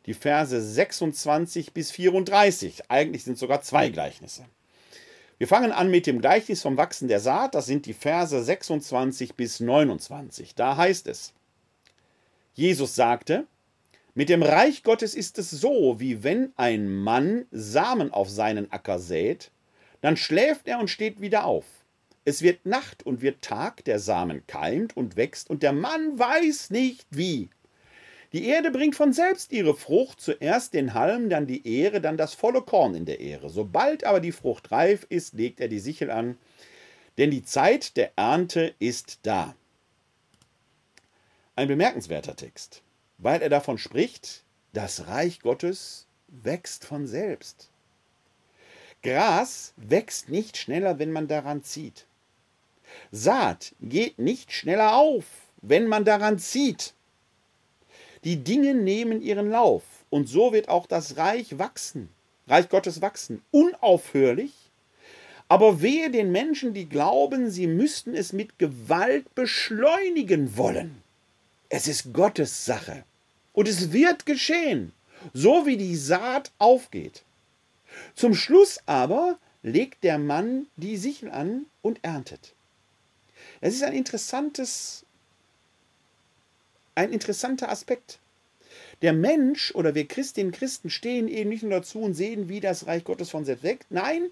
die Verse 26 bis 34. Eigentlich sind sogar zwei Gleichnisse. Wir fangen an mit dem Gleichnis vom Wachsen der Saat. Das sind die Verse 26 bis 29. Da heißt es: Jesus sagte, mit dem Reich Gottes ist es so, wie wenn ein Mann Samen auf seinen Acker sät, dann schläft er und steht wieder auf. Es wird Nacht und wird Tag, der Samen keimt und wächst, und der Mann weiß nicht wie. Die Erde bringt von selbst ihre Frucht, zuerst den Halm, dann die Ähre, dann das volle Korn in der Ähre. Sobald aber die Frucht reif ist, legt er die Sichel an, denn die Zeit der Ernte ist da. ein bemerkenswerter Text, weil er davon spricht, das Reich Gottes wächst von selbst. Gras wächst nicht schneller, wenn man daran zieht. Saat geht nicht schneller auf, wenn man daran zieht. Die Dinge nehmen ihren Lauf und so wird auch das Reich wachsen, Reich Gottes wachsen, unaufhörlich. Aber wehe den Menschen, die glauben, sie müssten es mit Gewalt beschleunigen wollen. Es ist Gottes Sache und es wird geschehen, so wie die Saat aufgeht. Zum Schluss aber legt der Mann die Sichel an und erntet. Es ist ein interessantes, ein interessanter Aspekt. Der Mensch oder wir Christinnen und Christen stehen eben nicht nur dazu und sehen, wie das Reich Gottes von selbst weg. Nein,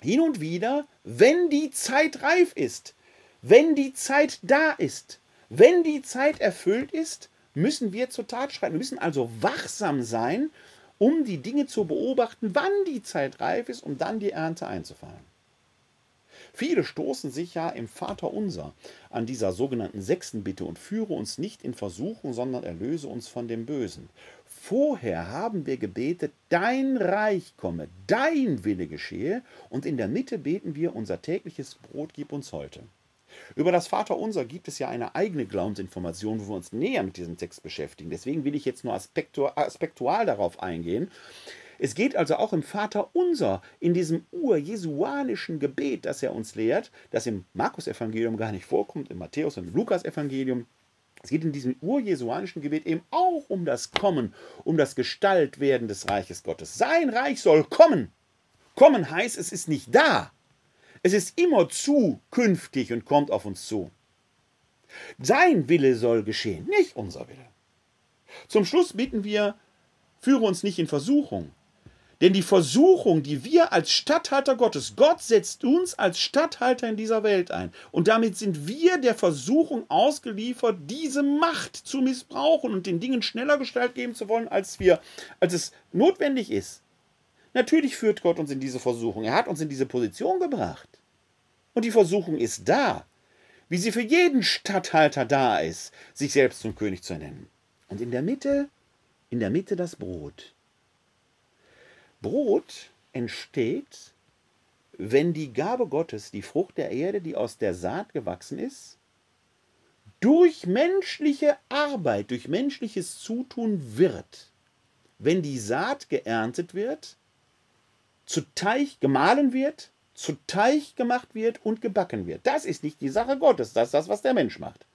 hin und wieder, wenn die Zeit reif ist, wenn die Zeit da ist, wenn die Zeit erfüllt ist, müssen wir zur Tat schreiten. Wir müssen also wachsam sein, um die Dinge zu beobachten, wann die Zeit reif ist, um dann die Ernte einzufahren. Viele stoßen sich ja im Vater unser an dieser sogenannten sechsten Bitte und führe uns nicht in Versuchung, sondern erlöse uns von dem Bösen. Vorher haben wir gebetet, dein Reich komme, dein Wille geschehe, und in der Mitte beten wir, unser tägliches Brot gib uns heute. Über das Vaterunser gibt es ja eine eigene Glaubensinformation, wo wir uns näher mit diesem Text beschäftigen. Deswegen will ich jetzt nur aspektual darauf eingehen. Es geht also auch im Vater unser, in diesem urjesuanischen Gebet, das er uns lehrt, das im Markus-Evangelium gar nicht vorkommt, im Matthäus- und Lukas-Evangelium. Es geht in diesem urjesuanischen Gebet eben auch um das Kommen, um das Gestaltwerden des Reiches Gottes. Sein Reich soll kommen. Kommen heißt, es ist nicht da. Es ist immer zukünftig und kommt auf uns zu. Sein Wille soll geschehen, nicht unser Wille. Zum Schluss bitten wir, führe uns nicht in Versuchung, denn die Versuchung, die wir als Statthalter Gottes, Gott setzt uns als Statthalter in dieser Welt ein. Und damit sind wir der Versuchung ausgeliefert, diese Macht zu missbrauchen und den Dingen schneller Gestalt geben zu wollen, als wir, als es notwendig ist. Natürlich führt Gott uns in diese Versuchung. Er hat uns in diese Position gebracht. Und die Versuchung ist da, wie sie für jeden Statthalter da ist, sich selbst zum König zu nennen. Und in der Mitte, in der Mitte das Brot. Brot entsteht, wenn die Gabe Gottes, die Frucht der Erde, die aus der Saat gewachsen ist, durch menschliche Arbeit, durch menschliches Zutun wird. Wenn die Saat geerntet wird, zu Teich gemahlen wird, zu Teich gemacht wird und gebacken wird. Das ist nicht die Sache Gottes, das ist das, was der Mensch macht.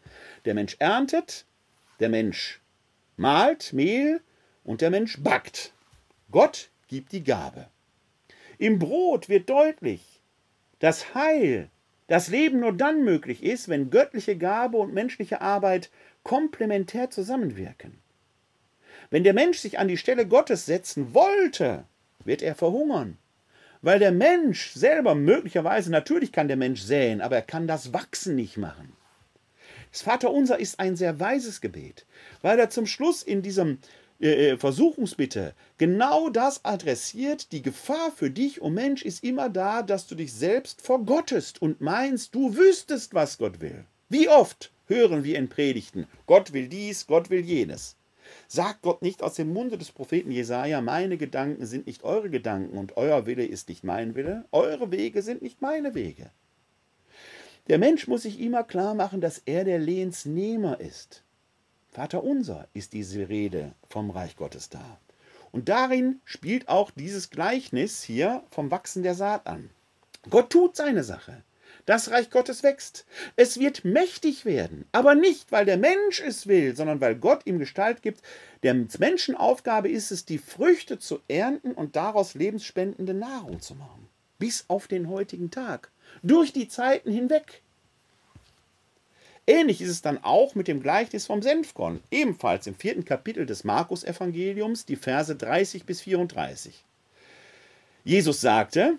Der Mensch erntet, der Mensch mahlt Mehl und der Mensch backt. Gott gibt die Gabe. Im Brot wird deutlich, dass Heil, das Leben nur dann möglich ist, wenn göttliche Gabe und menschliche Arbeit komplementär zusammenwirken. Wenn der Mensch sich an die Stelle Gottes setzen wollte, wird er verhungern. Weil der Mensch selber möglicherweise, natürlich kann der Mensch säen, aber er kann das Wachsen nicht machen. Das Vaterunser ist ein sehr weises Gebet, weil er zum Schluss in diesem äh, äh, Versuchungsbitte genau das adressiert. Die Gefahr für dich, oh Mensch, ist immer da, dass du dich selbst vergottest und meinst, du wüsstest, was Gott will. Wie oft hören wir in Predigten, Gott will dies, Gott will jenes. Sagt Gott nicht aus dem Munde des Propheten Jesaja: Meine Gedanken sind nicht eure Gedanken und euer Wille ist nicht mein Wille, eure Wege sind nicht meine Wege. Der Mensch muss sich immer klar machen, dass er der Lehnsnehmer ist. Vater unser ist diese Rede vom Reich Gottes da. Und darin spielt auch dieses Gleichnis hier vom Wachsen der Saat an. Gott tut seine Sache. Das Reich Gottes wächst. Es wird mächtig werden, aber nicht, weil der Mensch es will, sondern weil Gott ihm Gestalt gibt. Der Menschen Aufgabe ist es, die Früchte zu ernten und daraus lebensspendende Nahrung zu machen. Bis auf den heutigen Tag. Durch die Zeiten hinweg. Ähnlich ist es dann auch mit dem Gleichnis vom Senfkorn, ebenfalls im vierten Kapitel des Markus-Evangeliums, die Verse 30 bis 34. Jesus sagte: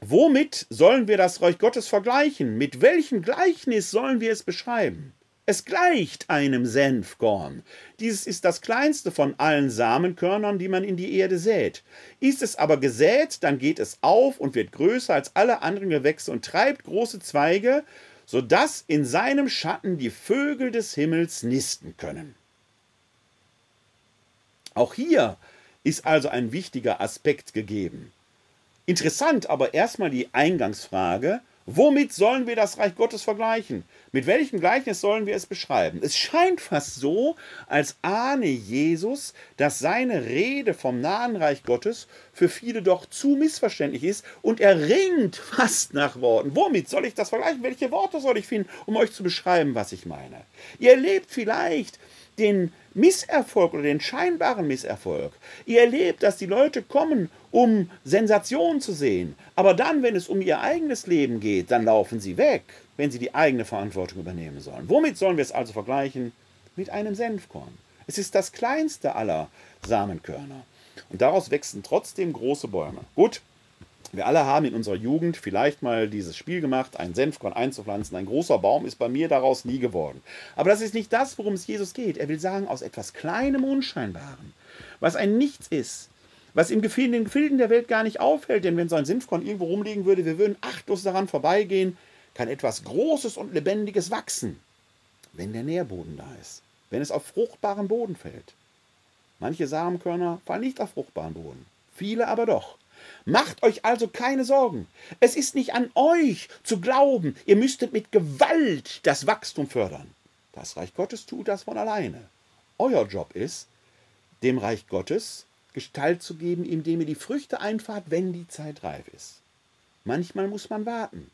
Womit sollen wir das Reich Gottes vergleichen? Mit welchem Gleichnis sollen wir es beschreiben? Es gleicht einem Senfkorn. Dieses ist das kleinste von allen Samenkörnern, die man in die Erde sät. Ist es aber gesät, dann geht es auf und wird größer als alle anderen Gewächse und treibt große Zweige, sodass in seinem Schatten die Vögel des Himmels nisten können. Auch hier ist also ein wichtiger Aspekt gegeben. Interessant aber erstmal die Eingangsfrage, womit sollen wir das Reich Gottes vergleichen? Mit welchem Gleichnis sollen wir es beschreiben? Es scheint fast so, als ahne Jesus, dass seine Rede vom nahen Reich Gottes für viele doch zu missverständlich ist und er ringt fast nach Worten. Womit soll ich das vergleichen? Welche Worte soll ich finden, um euch zu beschreiben, was ich meine? Ihr erlebt vielleicht den Misserfolg oder den scheinbaren Misserfolg. Ihr erlebt, dass die Leute kommen, um Sensationen zu sehen, aber dann, wenn es um ihr eigenes Leben geht, dann laufen sie weg wenn sie die eigene Verantwortung übernehmen sollen. Womit sollen wir es also vergleichen? Mit einem Senfkorn. Es ist das kleinste aller Samenkörner. Und daraus wachsen trotzdem große Bäume. Gut, wir alle haben in unserer Jugend vielleicht mal dieses Spiel gemacht, ein Senfkorn einzupflanzen. Ein großer Baum ist bei mir daraus nie geworden. Aber das ist nicht das, worum es Jesus geht. Er will sagen, aus etwas Kleinem, Unscheinbarem, was ein Nichts ist, was im Gefilden, den Gefilden der Welt gar nicht auffällt. Denn wenn so ein Senfkorn irgendwo rumliegen würde, wir würden achtlos daran vorbeigehen kann etwas Großes und Lebendiges wachsen, wenn der Nährboden da ist, wenn es auf fruchtbaren Boden fällt. Manche Samenkörner fallen nicht auf fruchtbaren Boden, viele aber doch. Macht euch also keine Sorgen. Es ist nicht an euch zu glauben, ihr müsstet mit Gewalt das Wachstum fördern. Das Reich Gottes tut das von alleine. Euer Job ist, dem Reich Gottes Gestalt zu geben, indem ihr die Früchte einfahrt, wenn die Zeit reif ist. Manchmal muss man warten.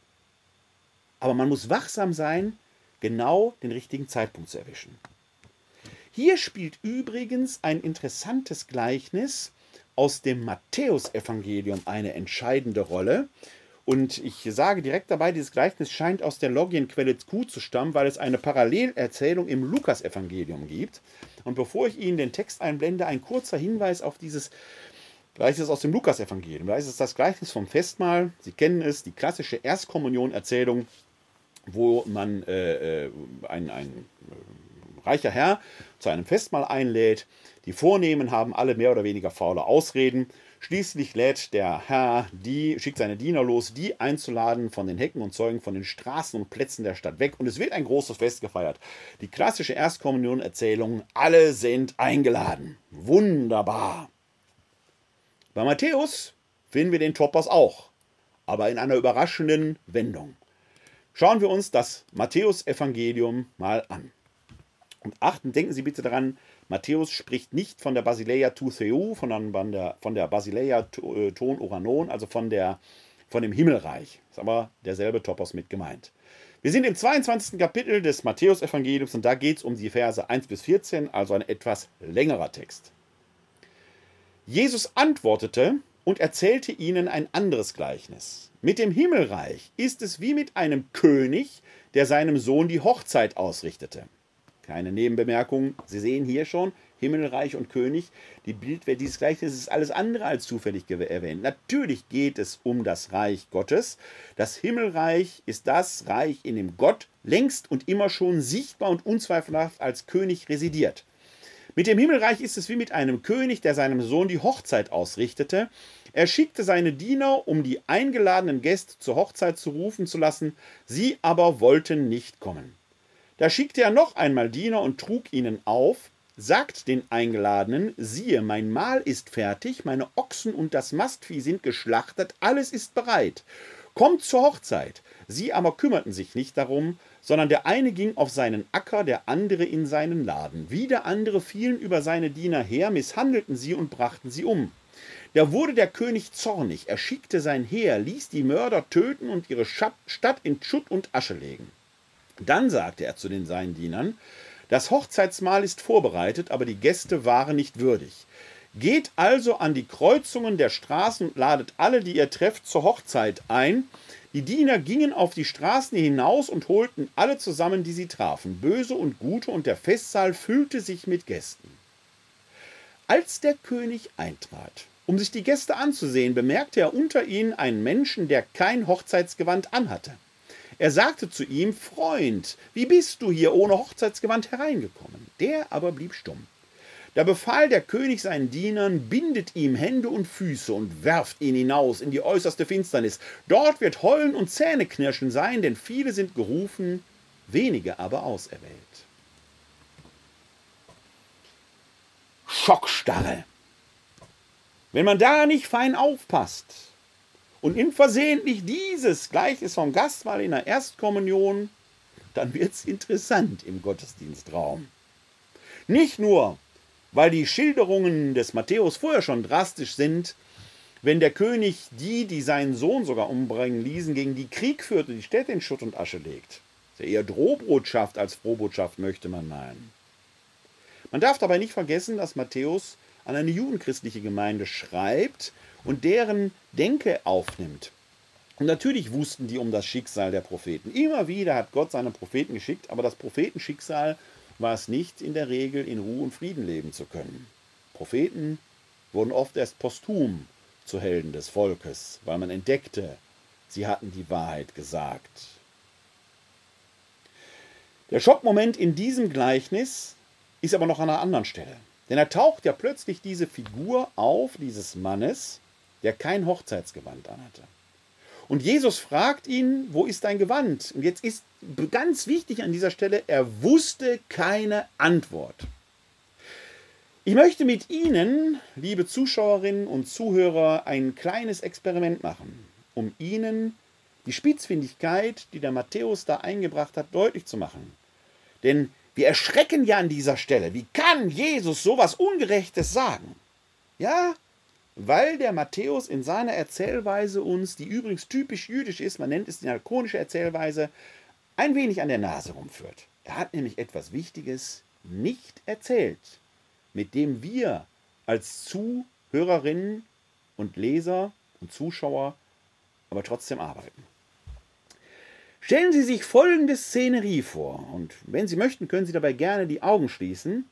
Aber man muss wachsam sein, genau den richtigen Zeitpunkt zu erwischen. Hier spielt übrigens ein interessantes Gleichnis aus dem Matthäusevangelium eine entscheidende Rolle. Und ich sage direkt dabei, dieses Gleichnis scheint aus der Logienquelle Q zu stammen, weil es eine Parallelerzählung im Lukasevangelium gibt. Und bevor ich Ihnen den Text einblende, ein kurzer Hinweis auf dieses Gleichnis aus dem Lukasevangelium. Da ist es das Gleichnis vom Festmahl. Sie kennen es, die klassische Erstkommunion-Erzählung wo man äh, äh, ein, ein äh, reicher Herr zu einem Festmahl einlädt. Die Vornehmen haben alle mehr oder weniger faule Ausreden. Schließlich lädt der Herr die, schickt seine Diener los, die einzuladen von den Hecken und Zeugen, von den Straßen und Plätzen der Stadt weg. Und es wird ein großes Fest gefeiert. Die klassische Erstkommunion-Erzählung, alle sind eingeladen. Wunderbar. Bei Matthäus finden wir den Topos auch, aber in einer überraschenden Wendung. Schauen wir uns das Matthäus-Evangelium mal an. Und achten, denken Sie bitte daran, Matthäus spricht nicht von der Basileia tu Theu, von der, von der Basileia äh, ton Uranon, also von, der, von dem Himmelreich. Ist aber derselbe Topos mit gemeint. Wir sind im 22. Kapitel des Matthäus-Evangeliums und da geht es um die Verse 1 bis 14, also ein etwas längerer Text. Jesus antwortete und erzählte ihnen ein anderes Gleichnis. Mit dem Himmelreich ist es wie mit einem König, der seinem Sohn die Hochzeit ausrichtete. Keine Nebenbemerkung, Sie sehen hier schon, Himmelreich und König, die Bildwelt dieses Gleichnisses ist alles andere als zufällig erwähnt. Natürlich geht es um das Reich Gottes. Das Himmelreich ist das Reich, in dem Gott längst und immer schon sichtbar und unzweifelhaft als König residiert. Mit dem Himmelreich ist es wie mit einem König, der seinem Sohn die Hochzeit ausrichtete. Er schickte seine Diener, um die eingeladenen Gäste zur Hochzeit zu rufen zu lassen, sie aber wollten nicht kommen. Da schickte er noch einmal Diener und trug ihnen auf, sagt den Eingeladenen, siehe, mein Mahl ist fertig, meine Ochsen und das Mastvieh sind geschlachtet, alles ist bereit. Kommt zur Hochzeit. Sie aber kümmerten sich nicht darum, sondern der eine ging auf seinen Acker, der andere in seinen Laden. Wieder andere fielen über seine Diener her, misshandelten sie und brachten sie um. Da wurde der König zornig, er schickte sein Heer, ließ die Mörder töten und ihre Stadt in Schutt und Asche legen. Dann sagte er zu den seinen Dienern, das Hochzeitsmahl ist vorbereitet, aber die Gäste waren nicht würdig. Geht also an die Kreuzungen der Straßen und ladet alle, die ihr trefft, zur Hochzeit ein. Die Diener gingen auf die Straßen hinaus und holten alle zusammen, die sie trafen, böse und gute, und der Festsaal füllte sich mit Gästen. Als der König eintrat, um sich die Gäste anzusehen, bemerkte er unter ihnen einen Menschen, der kein Hochzeitsgewand anhatte. Er sagte zu ihm, Freund, wie bist du hier ohne Hochzeitsgewand hereingekommen? Der aber blieb stumm. Da befahl der König seinen Dienern, bindet ihm Hände und Füße und werft ihn hinaus in die äußerste Finsternis. Dort wird Heulen und Zähneknirschen sein, denn viele sind gerufen, wenige aber auserwählt. Schockstarre. Wenn man da nicht fein aufpasst und ihm versehentlich dieses Gleiches vom Gastmahl in der Erstkommunion, dann wird es interessant im Gottesdienstraum. Nicht nur, weil die Schilderungen des Matthäus vorher schon drastisch sind, wenn der König die, die seinen Sohn sogar umbringen ließen, gegen die Krieg führte, die Städte in Schutt und Asche legt. Ja eher Drohbotschaft als Frohbotschaft, möchte man meinen. Man darf dabei nicht vergessen, dass Matthäus an eine judenchristliche Gemeinde schreibt und deren Denke aufnimmt. Und natürlich wussten die um das Schicksal der Propheten. Immer wieder hat Gott seine Propheten geschickt, aber das Prophetenschicksal war es nicht in der Regel, in Ruhe und Frieden leben zu können. Propheten wurden oft erst posthum zu Helden des Volkes, weil man entdeckte, sie hatten die Wahrheit gesagt. Der Schockmoment in diesem Gleichnis ist aber noch an einer anderen Stelle. Denn da taucht ja plötzlich diese Figur auf, dieses Mannes, der kein Hochzeitsgewand anhatte. Und Jesus fragt ihn, wo ist dein Gewand? Und jetzt ist ganz wichtig an dieser Stelle, er wusste keine Antwort. Ich möchte mit Ihnen, liebe Zuschauerinnen und Zuhörer, ein kleines Experiment machen, um Ihnen die Spitzfindigkeit, die der Matthäus da eingebracht hat, deutlich zu machen. Denn wir erschrecken ja an dieser Stelle. Wie kann Jesus sowas Ungerechtes sagen? Ja, weil der Matthäus in seiner Erzählweise uns, die übrigens typisch jüdisch ist, man nennt es die lakonische Erzählweise, ein wenig an der Nase rumführt. Er hat nämlich etwas Wichtiges nicht erzählt, mit dem wir als Zuhörerinnen und Leser und Zuschauer aber trotzdem arbeiten. Stellen Sie sich folgende Szenerie vor und wenn Sie möchten, können Sie dabei gerne die Augen schließen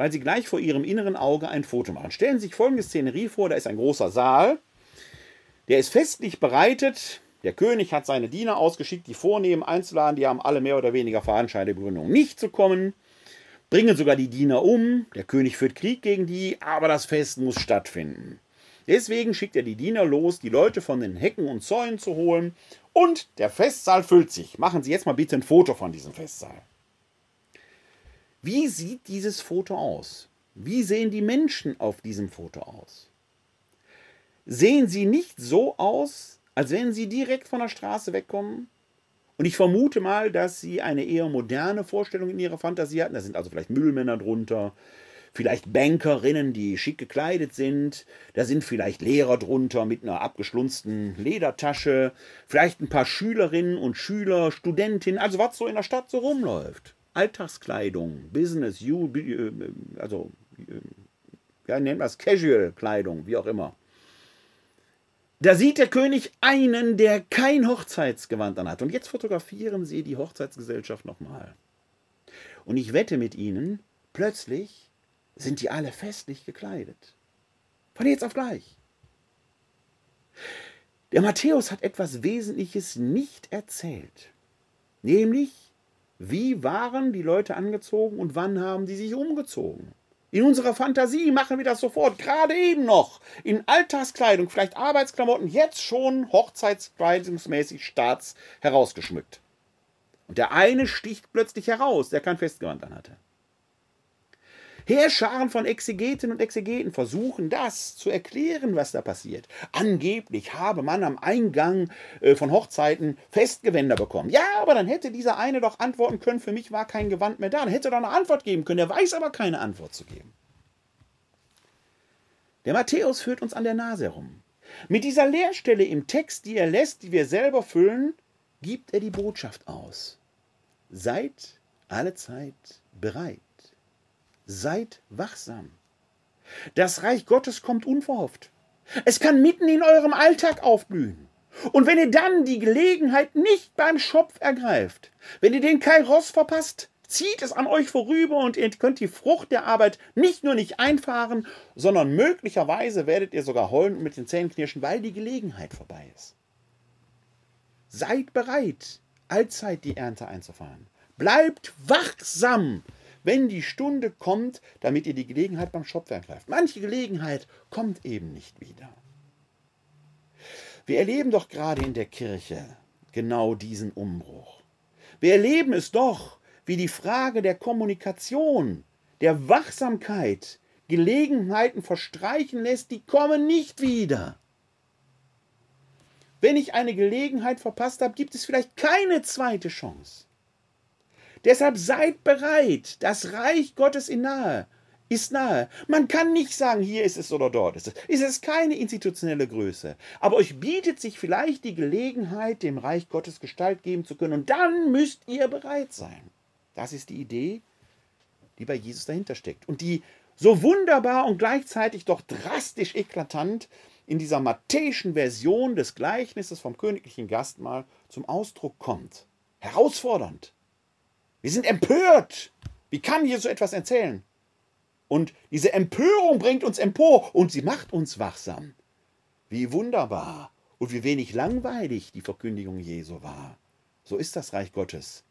weil sie gleich vor ihrem inneren Auge ein Foto machen. Stellen Sie sich folgende Szenerie vor: da ist ein großer Saal, der ist festlich bereitet. Der König hat seine Diener ausgeschickt, die vornehmen einzuladen. Die haben alle mehr oder weniger veranscheinende Begründung, nicht zu kommen. Bringen sogar die Diener um. Der König führt Krieg gegen die, aber das Fest muss stattfinden. Deswegen schickt er die Diener los, die Leute von den Hecken und Zäunen zu holen. Und der Festsaal füllt sich. Machen Sie jetzt mal bitte ein Foto von diesem Festsaal. Wie sieht dieses Foto aus? Wie sehen die Menschen auf diesem Foto aus? Sehen sie nicht so aus, als wenn sie direkt von der Straße wegkommen? Und ich vermute mal, dass sie eine eher moderne Vorstellung in ihrer Fantasie hatten. Da sind also vielleicht Müllmänner drunter, vielleicht Bankerinnen, die schick gekleidet sind. Da sind vielleicht Lehrer drunter mit einer abgeschlunzten Ledertasche. Vielleicht ein paar Schülerinnen und Schüler, Studentinnen, also was so in der Stadt so rumläuft. Alltagskleidung, Business, äh, also äh, ja, nennen wir es Casual-Kleidung, wie auch immer. Da sieht der König einen, der kein Hochzeitsgewand an hat. Und jetzt fotografieren sie die Hochzeitsgesellschaft nochmal. Und ich wette mit ihnen, plötzlich sind die alle festlich gekleidet. Von jetzt auf gleich. Der Matthäus hat etwas Wesentliches nicht erzählt. Nämlich, wie waren die Leute angezogen und wann haben sie sich umgezogen? In unserer Fantasie machen wir das sofort, gerade eben noch. In Alltagskleidung, vielleicht Arbeitsklamotten, jetzt schon hochzeitskleidungsmäßig staats herausgeschmückt. Und der eine sticht plötzlich heraus, der kein Festgewand anhatte. Heerscharen von Exegetinnen und Exegeten versuchen das zu erklären, was da passiert. Angeblich habe man am Eingang äh, von Hochzeiten Festgewänder bekommen. Ja, aber dann hätte dieser eine doch antworten können, für mich war kein Gewand mehr da. Dann hätte er doch eine Antwort geben können. Er weiß aber keine Antwort zu geben. Der Matthäus führt uns an der Nase herum. Mit dieser Leerstelle im Text, die er lässt, die wir selber füllen, gibt er die Botschaft aus. Seid alle Zeit bereit. Seid wachsam. Das Reich Gottes kommt unverhofft. Es kann mitten in eurem Alltag aufblühen. Und wenn ihr dann die Gelegenheit nicht beim Schopf ergreift, wenn ihr den Kairos verpasst, zieht es an euch vorüber und ihr könnt die Frucht der Arbeit nicht nur nicht einfahren, sondern möglicherweise werdet ihr sogar heulen und mit den Zähnen knirschen, weil die Gelegenheit vorbei ist. Seid bereit, allzeit die Ernte einzufahren. Bleibt wachsam wenn die Stunde kommt, damit ihr die Gelegenheit beim Schopf ergreift. Manche Gelegenheit kommt eben nicht wieder. Wir erleben doch gerade in der Kirche genau diesen Umbruch. Wir erleben es doch, wie die Frage der Kommunikation, der Wachsamkeit Gelegenheiten verstreichen lässt, die kommen nicht wieder. Wenn ich eine Gelegenheit verpasst habe, gibt es vielleicht keine zweite Chance. Deshalb seid bereit, das Reich Gottes in nahe ist nahe. Man kann nicht sagen, hier ist es oder dort ist es. Es ist keine institutionelle Größe. Aber euch bietet sich vielleicht die Gelegenheit, dem Reich Gottes Gestalt geben zu können. Und dann müsst ihr bereit sein. Das ist die Idee, die bei Jesus dahinter steckt. Und die so wunderbar und gleichzeitig doch drastisch eklatant in dieser matthäischen Version des Gleichnisses vom königlichen Gastmahl zum Ausdruck kommt. Herausfordernd. Wir sind empört. Wie kann hier so etwas erzählen? Und diese Empörung bringt uns empor und sie macht uns wachsam. Wie wunderbar und wie wenig langweilig die Verkündigung Jesu war. So ist das Reich Gottes.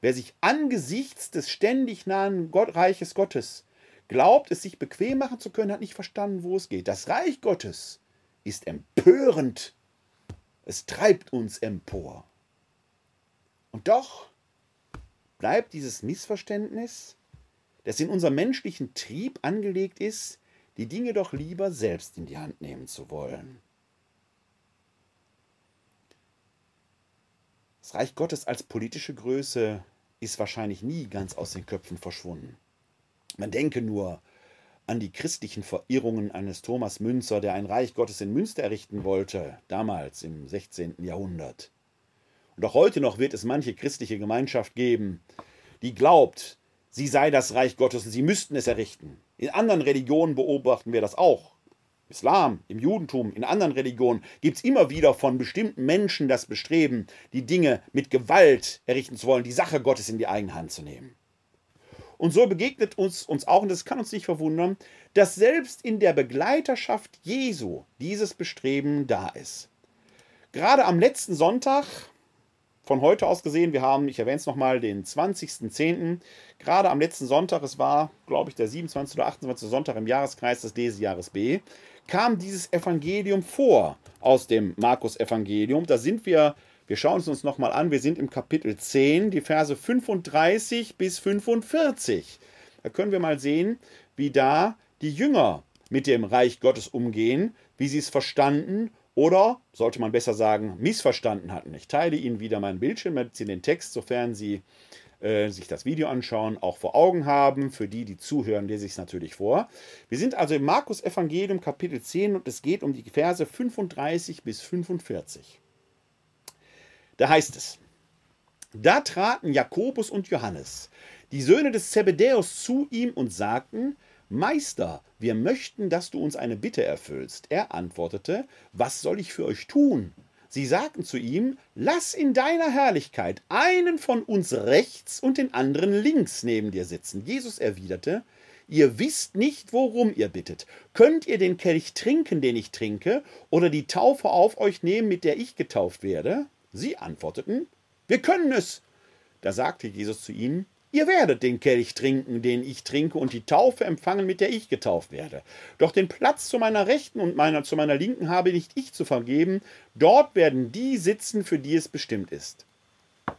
Wer sich angesichts des ständig nahen Gott, Reiches Gottes glaubt, es sich bequem machen zu können, hat nicht verstanden, wo es geht. Das Reich Gottes ist empörend. Es treibt uns empor. Und doch bleibt dieses Missverständnis, das in unserem menschlichen Trieb angelegt ist, die Dinge doch lieber selbst in die Hand nehmen zu wollen. Das Reich Gottes als politische Größe ist wahrscheinlich nie ganz aus den Köpfen verschwunden. Man denke nur an die christlichen Verirrungen eines Thomas Münzer, der ein Reich Gottes in Münster errichten wollte, damals im 16. Jahrhundert. Und auch heute noch wird es manche christliche Gemeinschaft geben, die glaubt, sie sei das Reich Gottes und sie müssten es errichten. In anderen Religionen beobachten wir das auch. Islam, im Judentum, in anderen Religionen gibt es immer wieder von bestimmten Menschen das Bestreben, die Dinge mit Gewalt errichten zu wollen, die Sache Gottes in die eigene Hand zu nehmen. Und so begegnet uns, uns auch, und das kann uns nicht verwundern, dass selbst in der Begleiterschaft Jesu dieses Bestreben da ist. Gerade am letzten Sonntag, von heute aus gesehen, wir haben, ich erwähne es nochmal, den 20.10., gerade am letzten Sonntag, es war, glaube ich, der 27. oder 28. Sonntag im Jahreskreis des Lesejahres B, kam dieses Evangelium vor aus dem Markus-Evangelium. Da sind wir wir schauen es uns nochmal an. Wir sind im Kapitel 10, die Verse 35 bis 45. Da können wir mal sehen, wie da die Jünger mit dem Reich Gottes umgehen, wie sie es verstanden oder, sollte man besser sagen, missverstanden hatten. Ich teile Ihnen wieder meinen Bildschirm, damit Sie den Text, sofern Sie äh, sich das Video anschauen, auch vor Augen haben. Für die, die zuhören, lese ich es natürlich vor. Wir sind also im Markus Evangelium Kapitel 10 und es geht um die Verse 35 bis 45. Da heißt es, da traten Jakobus und Johannes, die Söhne des Zebedäus, zu ihm und sagten, Meister, wir möchten, dass du uns eine Bitte erfüllst. Er antwortete, was soll ich für euch tun? Sie sagten zu ihm, lass in deiner Herrlichkeit einen von uns rechts und den anderen links neben dir sitzen. Jesus erwiderte, Ihr wisst nicht, worum ihr bittet. Könnt ihr den Kelch trinken, den ich trinke, oder die Taufe auf euch nehmen, mit der ich getauft werde? Sie antworteten, wir können es. Da sagte Jesus zu ihnen, Ihr werdet den Kelch trinken, den ich trinke, und die Taufe empfangen, mit der ich getauft werde. Doch den Platz zu meiner Rechten und meiner, zu meiner Linken habe nicht ich zu vergeben, dort werden die sitzen, für die es bestimmt ist.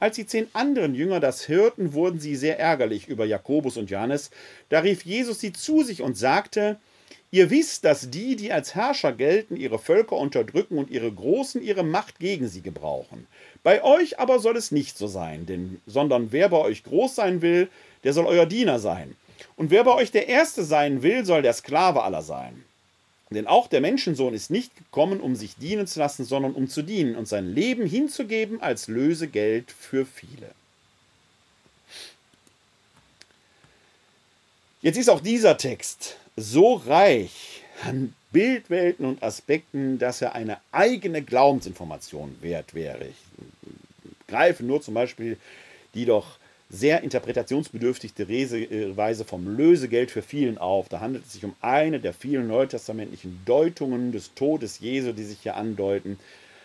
Als die zehn anderen Jünger das hörten, wurden sie sehr ärgerlich über Jakobus und Johannes. Da rief Jesus sie zu sich und sagte, Ihr wisst, dass die, die als Herrscher gelten, ihre Völker unterdrücken und ihre Großen ihre Macht gegen sie gebrauchen. Bei euch aber soll es nicht so sein, denn, sondern wer bei euch groß sein will, der soll euer Diener sein. Und wer bei euch der Erste sein will, soll der Sklave aller sein. Denn auch der Menschensohn ist nicht gekommen, um sich dienen zu lassen, sondern um zu dienen und sein Leben hinzugeben als Lösegeld für viele. Jetzt ist auch dieser Text so reich an Bildwelten und Aspekten, dass er eine eigene Glaubensinformation wert wäre. Ich greife nur zum Beispiel die doch sehr interpretationsbedürftige Weise vom Lösegeld für vielen auf. Da handelt es sich um eine der vielen neutestamentlichen Deutungen des Todes Jesu, die sich hier andeuten.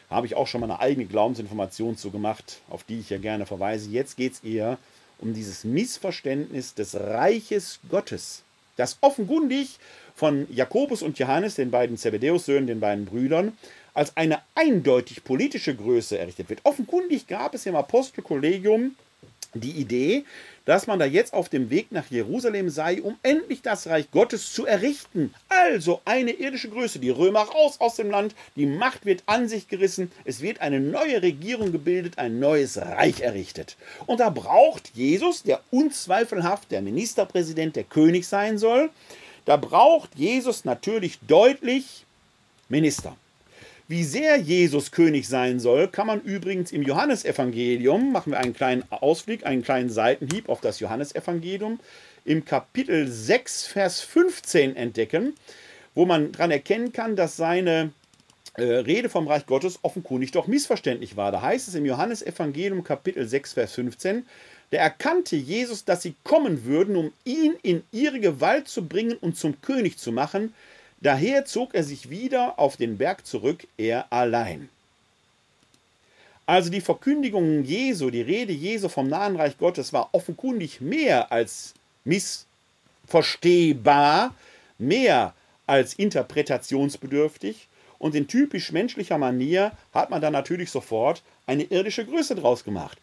Da habe ich auch schon mal eine eigene Glaubensinformation zu gemacht, auf die ich ja gerne verweise. Jetzt geht es eher um dieses Missverständnis des Reiches Gottes, das offenkundig von Jakobus und Johannes, den beiden Zebedäus-Söhnen, den beiden Brüdern, als eine eindeutig politische Größe errichtet wird. Offenkundig gab es im Apostelkollegium die Idee, dass man da jetzt auf dem Weg nach Jerusalem sei, um endlich das Reich Gottes zu errichten. Also eine irdische Größe. Die Römer raus aus dem Land, die Macht wird an sich gerissen, es wird eine neue Regierung gebildet, ein neues Reich errichtet. Und da braucht Jesus, der unzweifelhaft der Ministerpräsident, der König sein soll, da braucht Jesus natürlich deutlich Minister. Wie sehr Jesus König sein soll, kann man übrigens im Johannesevangelium, machen wir einen kleinen Ausblick, einen kleinen Seitenhieb auf das Johannesevangelium, im Kapitel 6, Vers 15 entdecken, wo man daran erkennen kann, dass seine äh, Rede vom Reich Gottes offenkundig doch missverständlich war. Da heißt es im Johannesevangelium Kapitel 6, Vers 15, da erkannte Jesus, dass sie kommen würden, um ihn in ihre Gewalt zu bringen und zum König zu machen, Daher zog er sich wieder auf den Berg zurück, er allein. Also die Verkündigung Jesu, die Rede Jesu vom nahen Reich Gottes war offenkundig mehr als missverstehbar, mehr als interpretationsbedürftig und in typisch menschlicher Manier hat man dann natürlich sofort eine irdische Größe draus gemacht.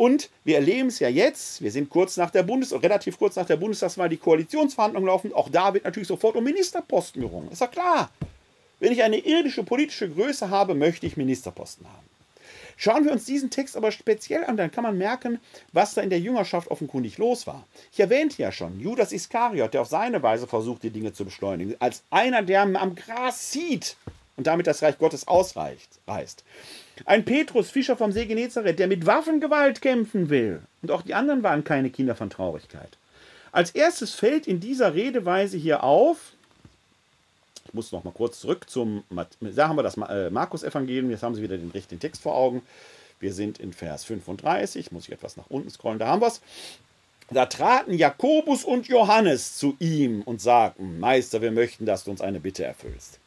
Und wir erleben es ja jetzt, wir sind kurz nach der Bundes- relativ kurz nach der Bundestagswahl, die Koalitionsverhandlungen laufen. Auch da wird natürlich sofort um Ministerposten gerungen. Ist ja klar. Wenn ich eine irdische politische Größe habe, möchte ich Ministerposten haben. Schauen wir uns diesen Text aber speziell an, dann kann man merken, was da in der Jüngerschaft offenkundig los war. Ich erwähnte ja schon, Judas Iskariot, der auf seine Weise versucht, die Dinge zu beschleunigen, als einer, der am Gras sieht und damit das Reich Gottes ausreicht, reißt. Ein Petrus, Fischer vom See Genezareth, der mit Waffengewalt kämpfen will. Und auch die anderen waren keine Kinder von Traurigkeit. Als erstes fällt in dieser Redeweise hier auf, ich muss noch mal kurz zurück zum, sagen wir das äh, Markus-Evangelium, jetzt haben Sie wieder den richtigen Text vor Augen. Wir sind in Vers 35, muss ich etwas nach unten scrollen, da haben wir es. Da traten Jakobus und Johannes zu ihm und sagten, Meister, wir möchten, dass du uns eine Bitte erfüllst.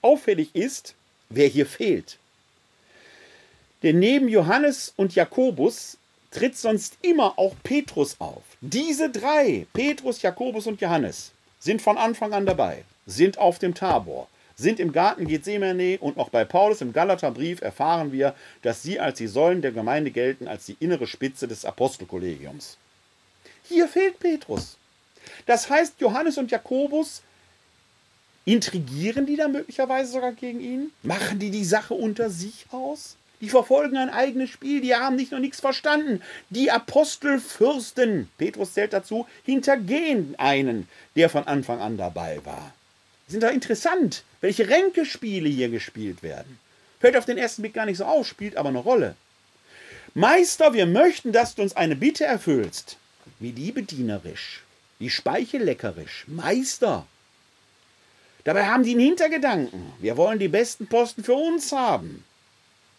Auffällig ist, wer hier fehlt. Denn neben Johannes und Jakobus tritt sonst immer auch Petrus auf. Diese drei, Petrus, Jakobus und Johannes, sind von Anfang an dabei, sind auf dem Tabor, sind im Garten Gethsemane und auch bei Paulus im Galaterbrief erfahren wir, dass sie als die Säulen der Gemeinde gelten, als die innere Spitze des Apostelkollegiums. Hier fehlt Petrus. Das heißt, Johannes und Jakobus intrigieren die da möglicherweise sogar gegen ihn? Machen die die Sache unter sich aus? Die verfolgen ein eigenes Spiel, die haben nicht noch nichts verstanden. Die Apostelfürsten, Petrus zählt dazu, hintergehen einen, der von Anfang an dabei war. Sind da interessant, welche Ränkespiele hier gespielt werden. Fällt auf den ersten Blick gar nicht so auf, spielt aber eine Rolle. Meister, wir möchten, dass du uns eine Bitte erfüllst. Wie die bedienerisch, wie speichelleckerisch. Meister. Dabei haben die einen Hintergedanken. Wir wollen die besten Posten für uns haben.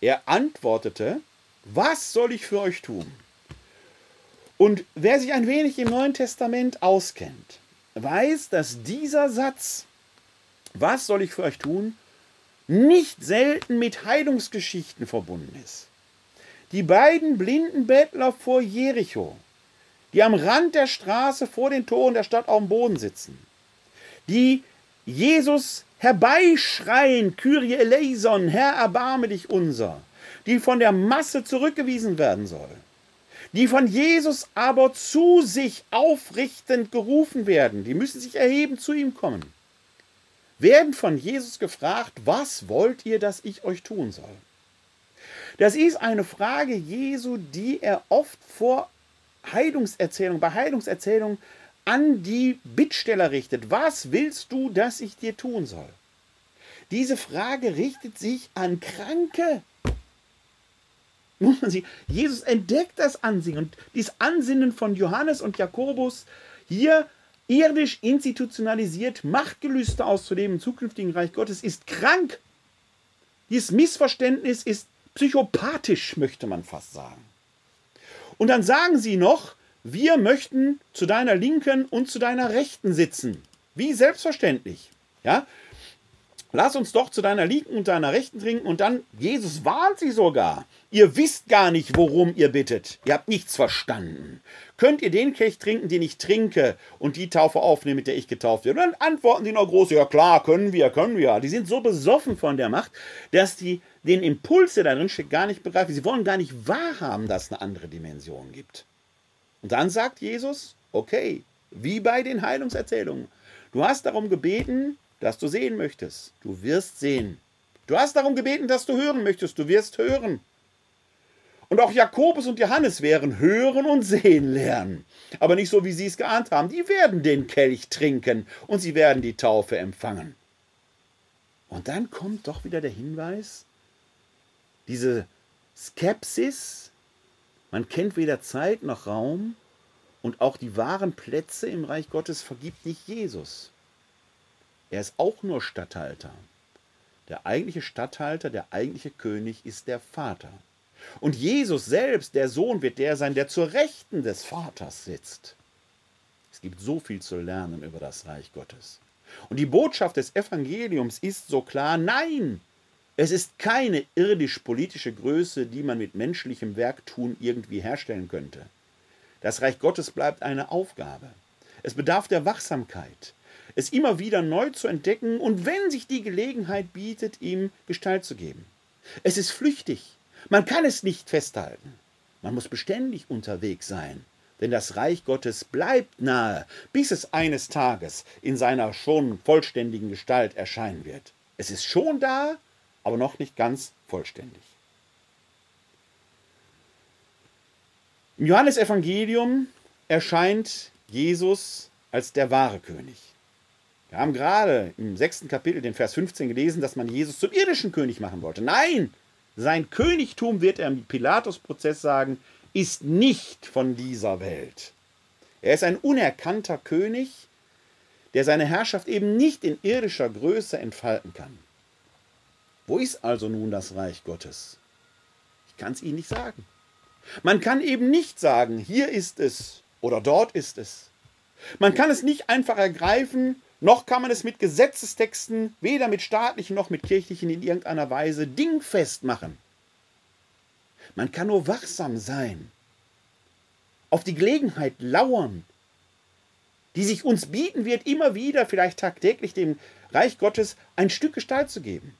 Er antwortete, was soll ich für euch tun? Und wer sich ein wenig im Neuen Testament auskennt, weiß, dass dieser Satz, was soll ich für euch tun, nicht selten mit Heilungsgeschichten verbunden ist. Die beiden blinden Bettler vor Jericho, die am Rand der Straße vor den Toren der Stadt auf dem Boden sitzen, die Jesus herbeischreien, Kyrie eleison, Herr, erbarme dich unser, die von der Masse zurückgewiesen werden soll, die von Jesus aber zu sich aufrichtend gerufen werden, die müssen sich erheben, zu ihm kommen, werden von Jesus gefragt, was wollt ihr, dass ich euch tun soll? Das ist eine Frage Jesu, die er oft vor Heilungserzählungen, bei Heilungserzählungen an die Bittsteller richtet. Was willst du, dass ich dir tun soll? Diese Frage richtet sich an Kranke. Jesus entdeckt das Ansinnen und dieses Ansinnen von Johannes und Jakobus hier irdisch institutionalisiert, Machtgelüste auszuleben im zukünftigen Reich Gottes ist krank. Dieses Missverständnis ist psychopathisch, möchte man fast sagen. Und dann sagen sie noch, wir möchten zu deiner Linken und zu deiner Rechten sitzen. Wie selbstverständlich. Ja? Lass uns doch zu deiner Linken und deiner Rechten trinken. Und dann, Jesus warnt sie sogar. Ihr wisst gar nicht, worum ihr bittet. Ihr habt nichts verstanden. Könnt ihr den Kelch trinken, den ich trinke, und die Taufe aufnehmen, mit der ich getauft werde? Und dann antworten die noch groß, ja klar, können wir, können wir. Die sind so besoffen von der Macht, dass die den Impuls, der da drin steckt, gar nicht begreifen. Sie wollen gar nicht wahrhaben, dass es eine andere Dimension gibt. Und dann sagt Jesus, okay, wie bei den Heilungserzählungen. Du hast darum gebeten, dass du sehen möchtest. Du wirst sehen. Du hast darum gebeten, dass du hören möchtest. Du wirst hören. Und auch Jakobus und Johannes werden hören und sehen lernen. Aber nicht so, wie sie es geahnt haben. Die werden den Kelch trinken und sie werden die Taufe empfangen. Und dann kommt doch wieder der Hinweis, diese Skepsis, man kennt weder Zeit noch Raum und auch die wahren Plätze im Reich Gottes vergibt nicht Jesus. Er ist auch nur Statthalter. Der eigentliche Statthalter, der eigentliche König ist der Vater. Und Jesus selbst, der Sohn, wird der sein, der zur Rechten des Vaters sitzt. Es gibt so viel zu lernen über das Reich Gottes. Und die Botschaft des Evangeliums ist so klar, nein, es ist keine irdisch-politische Größe, die man mit menschlichem Werktun irgendwie herstellen könnte. Das Reich Gottes bleibt eine Aufgabe. Es bedarf der Wachsamkeit, es immer wieder neu zu entdecken und wenn sich die Gelegenheit bietet, ihm Gestalt zu geben. Es ist flüchtig, man kann es nicht festhalten. Man muss beständig unterwegs sein, denn das Reich Gottes bleibt nahe, bis es eines Tages in seiner schon vollständigen Gestalt erscheinen wird. Es ist schon da, aber noch nicht ganz vollständig. Im Johannesevangelium erscheint Jesus als der wahre König. Wir haben gerade im sechsten Kapitel den Vers 15 gelesen, dass man Jesus zum irdischen König machen wollte. Nein, sein Königtum, wird er im Pilatus-Prozess sagen, ist nicht von dieser Welt. Er ist ein unerkannter König, der seine Herrschaft eben nicht in irdischer Größe entfalten kann. Wo ist also nun das Reich Gottes? Ich kann es Ihnen nicht sagen. Man kann eben nicht sagen, hier ist es oder dort ist es. Man kann es nicht einfach ergreifen, noch kann man es mit Gesetzestexten, weder mit staatlichen noch mit kirchlichen in irgendeiner Weise dingfest machen. Man kann nur wachsam sein, auf die Gelegenheit lauern, die sich uns bieten wird, immer wieder, vielleicht tagtäglich dem Reich Gottes ein Stück Gestalt zu geben,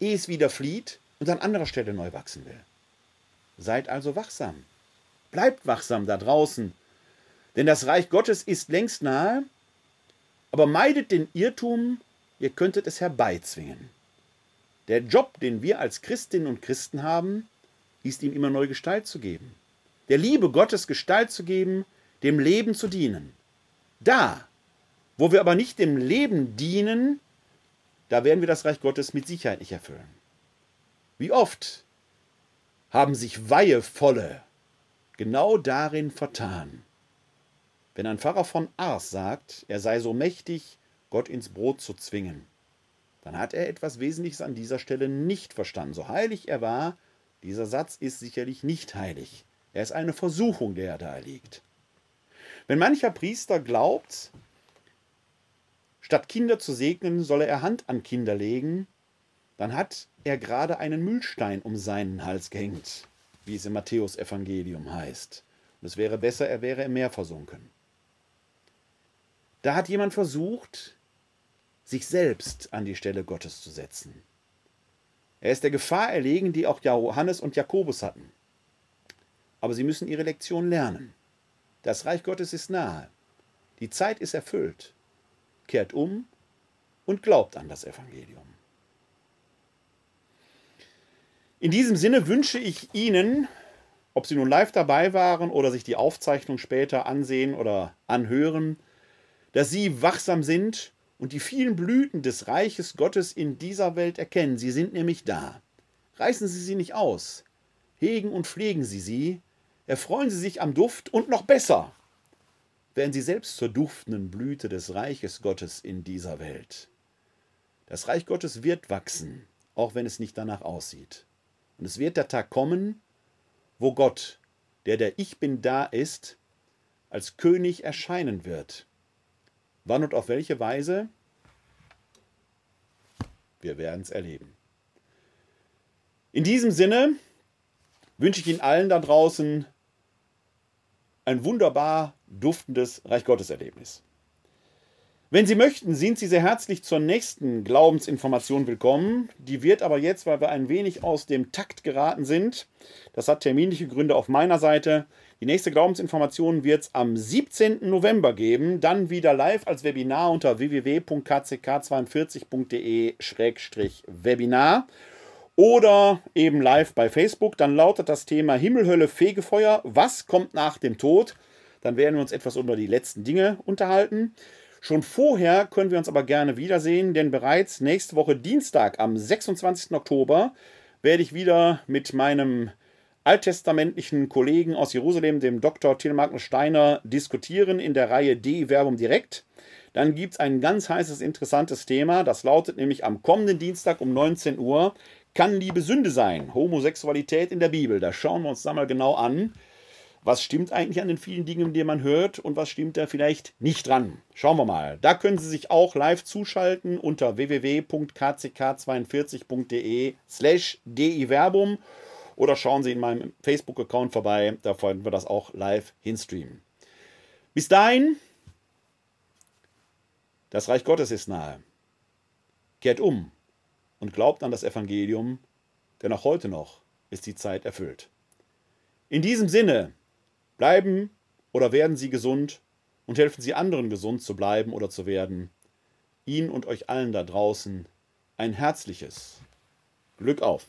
ehe es wieder flieht und an anderer Stelle neu wachsen will. Seid also wachsam. Bleibt wachsam da draußen. Denn das Reich Gottes ist längst nahe, aber meidet den Irrtum, ihr könntet es herbeizwingen. Der Job, den wir als Christinnen und Christen haben, ist ihm immer neu Gestalt zu geben. Der Liebe Gottes Gestalt zu geben, dem Leben zu dienen. Da, wo wir aber nicht dem Leben dienen, da werden wir das Reich Gottes mit Sicherheit nicht erfüllen. Wie oft haben sich Weihevolle genau darin vertan. Wenn ein Pfarrer von Ars sagt, er sei so mächtig, Gott ins Brot zu zwingen, dann hat er etwas Wesentliches an dieser Stelle nicht verstanden. So heilig er war, dieser Satz ist sicherlich nicht heilig. Er ist eine Versuchung, der er da liegt. Wenn mancher Priester glaubt, statt Kinder zu segnen, solle er Hand an Kinder legen, dann hat er gerade einen Mühlstein um seinen Hals gehängt, wie es im Matthäus-Evangelium heißt. Und es wäre besser, er wäre im Meer versunken. Da hat jemand versucht, sich selbst an die Stelle Gottes zu setzen. Er ist der Gefahr erlegen, die auch Johannes und Jakobus hatten. Aber sie müssen ihre Lektion lernen. Das Reich Gottes ist nahe. Die Zeit ist erfüllt. Kehrt um und glaubt an das Evangelium. In diesem Sinne wünsche ich Ihnen, ob Sie nun live dabei waren oder sich die Aufzeichnung später ansehen oder anhören, dass Sie wachsam sind und die vielen Blüten des Reiches Gottes in dieser Welt erkennen. Sie sind nämlich da. Reißen Sie sie nicht aus. Hegen und pflegen Sie sie. Erfreuen Sie sich am Duft und noch besser. Werden Sie selbst zur duftenden Blüte des Reiches Gottes in dieser Welt. Das Reich Gottes wird wachsen, auch wenn es nicht danach aussieht. Und es wird der Tag kommen, wo Gott, der der Ich bin da ist, als König erscheinen wird. Wann und auf welche Weise Wir werden es erleben. In diesem Sinne wünsche ich Ihnen allen da draußen ein wunderbar duftendes Reich Gottes Erlebnis. Wenn Sie möchten, sind Sie sehr herzlich zur nächsten Glaubensinformation willkommen. Die wird aber jetzt, weil wir ein wenig aus dem Takt geraten sind, das hat terminliche Gründe auf meiner Seite. Die nächste Glaubensinformation wird es am 17. November geben, dann wieder live als Webinar unter www.kck42.de-webinar oder eben live bei Facebook. Dann lautet das Thema Himmel, Hölle, Fegefeuer. Was kommt nach dem Tod? Dann werden wir uns etwas über die letzten Dinge unterhalten. Schon vorher können wir uns aber gerne wiedersehen, denn bereits nächste Woche Dienstag am 26. Oktober werde ich wieder mit meinem alttestamentlichen Kollegen aus Jerusalem, dem Dr. Telemagnus Steiner, diskutieren in der Reihe D Verbum direkt. Dann gibt es ein ganz heißes, interessantes Thema. Das lautet nämlich am kommenden Dienstag um 19 Uhr: Kann Liebe Sünde sein? Homosexualität in der Bibel. Da schauen wir uns da mal genau an was stimmt eigentlich an den vielen Dingen, die man hört und was stimmt da vielleicht nicht dran. Schauen wir mal. Da können Sie sich auch live zuschalten unter www.kck42.de slash diverbum oder schauen Sie in meinem Facebook-Account vorbei, da wollen wir das auch live hinstreamen. Bis dahin, das Reich Gottes ist nahe. Kehrt um und glaubt an das Evangelium, denn auch heute noch ist die Zeit erfüllt. In diesem Sinne, Bleiben oder werden Sie gesund und helfen Sie anderen gesund zu bleiben oder zu werden. Ihnen und euch allen da draußen ein herzliches Glück auf.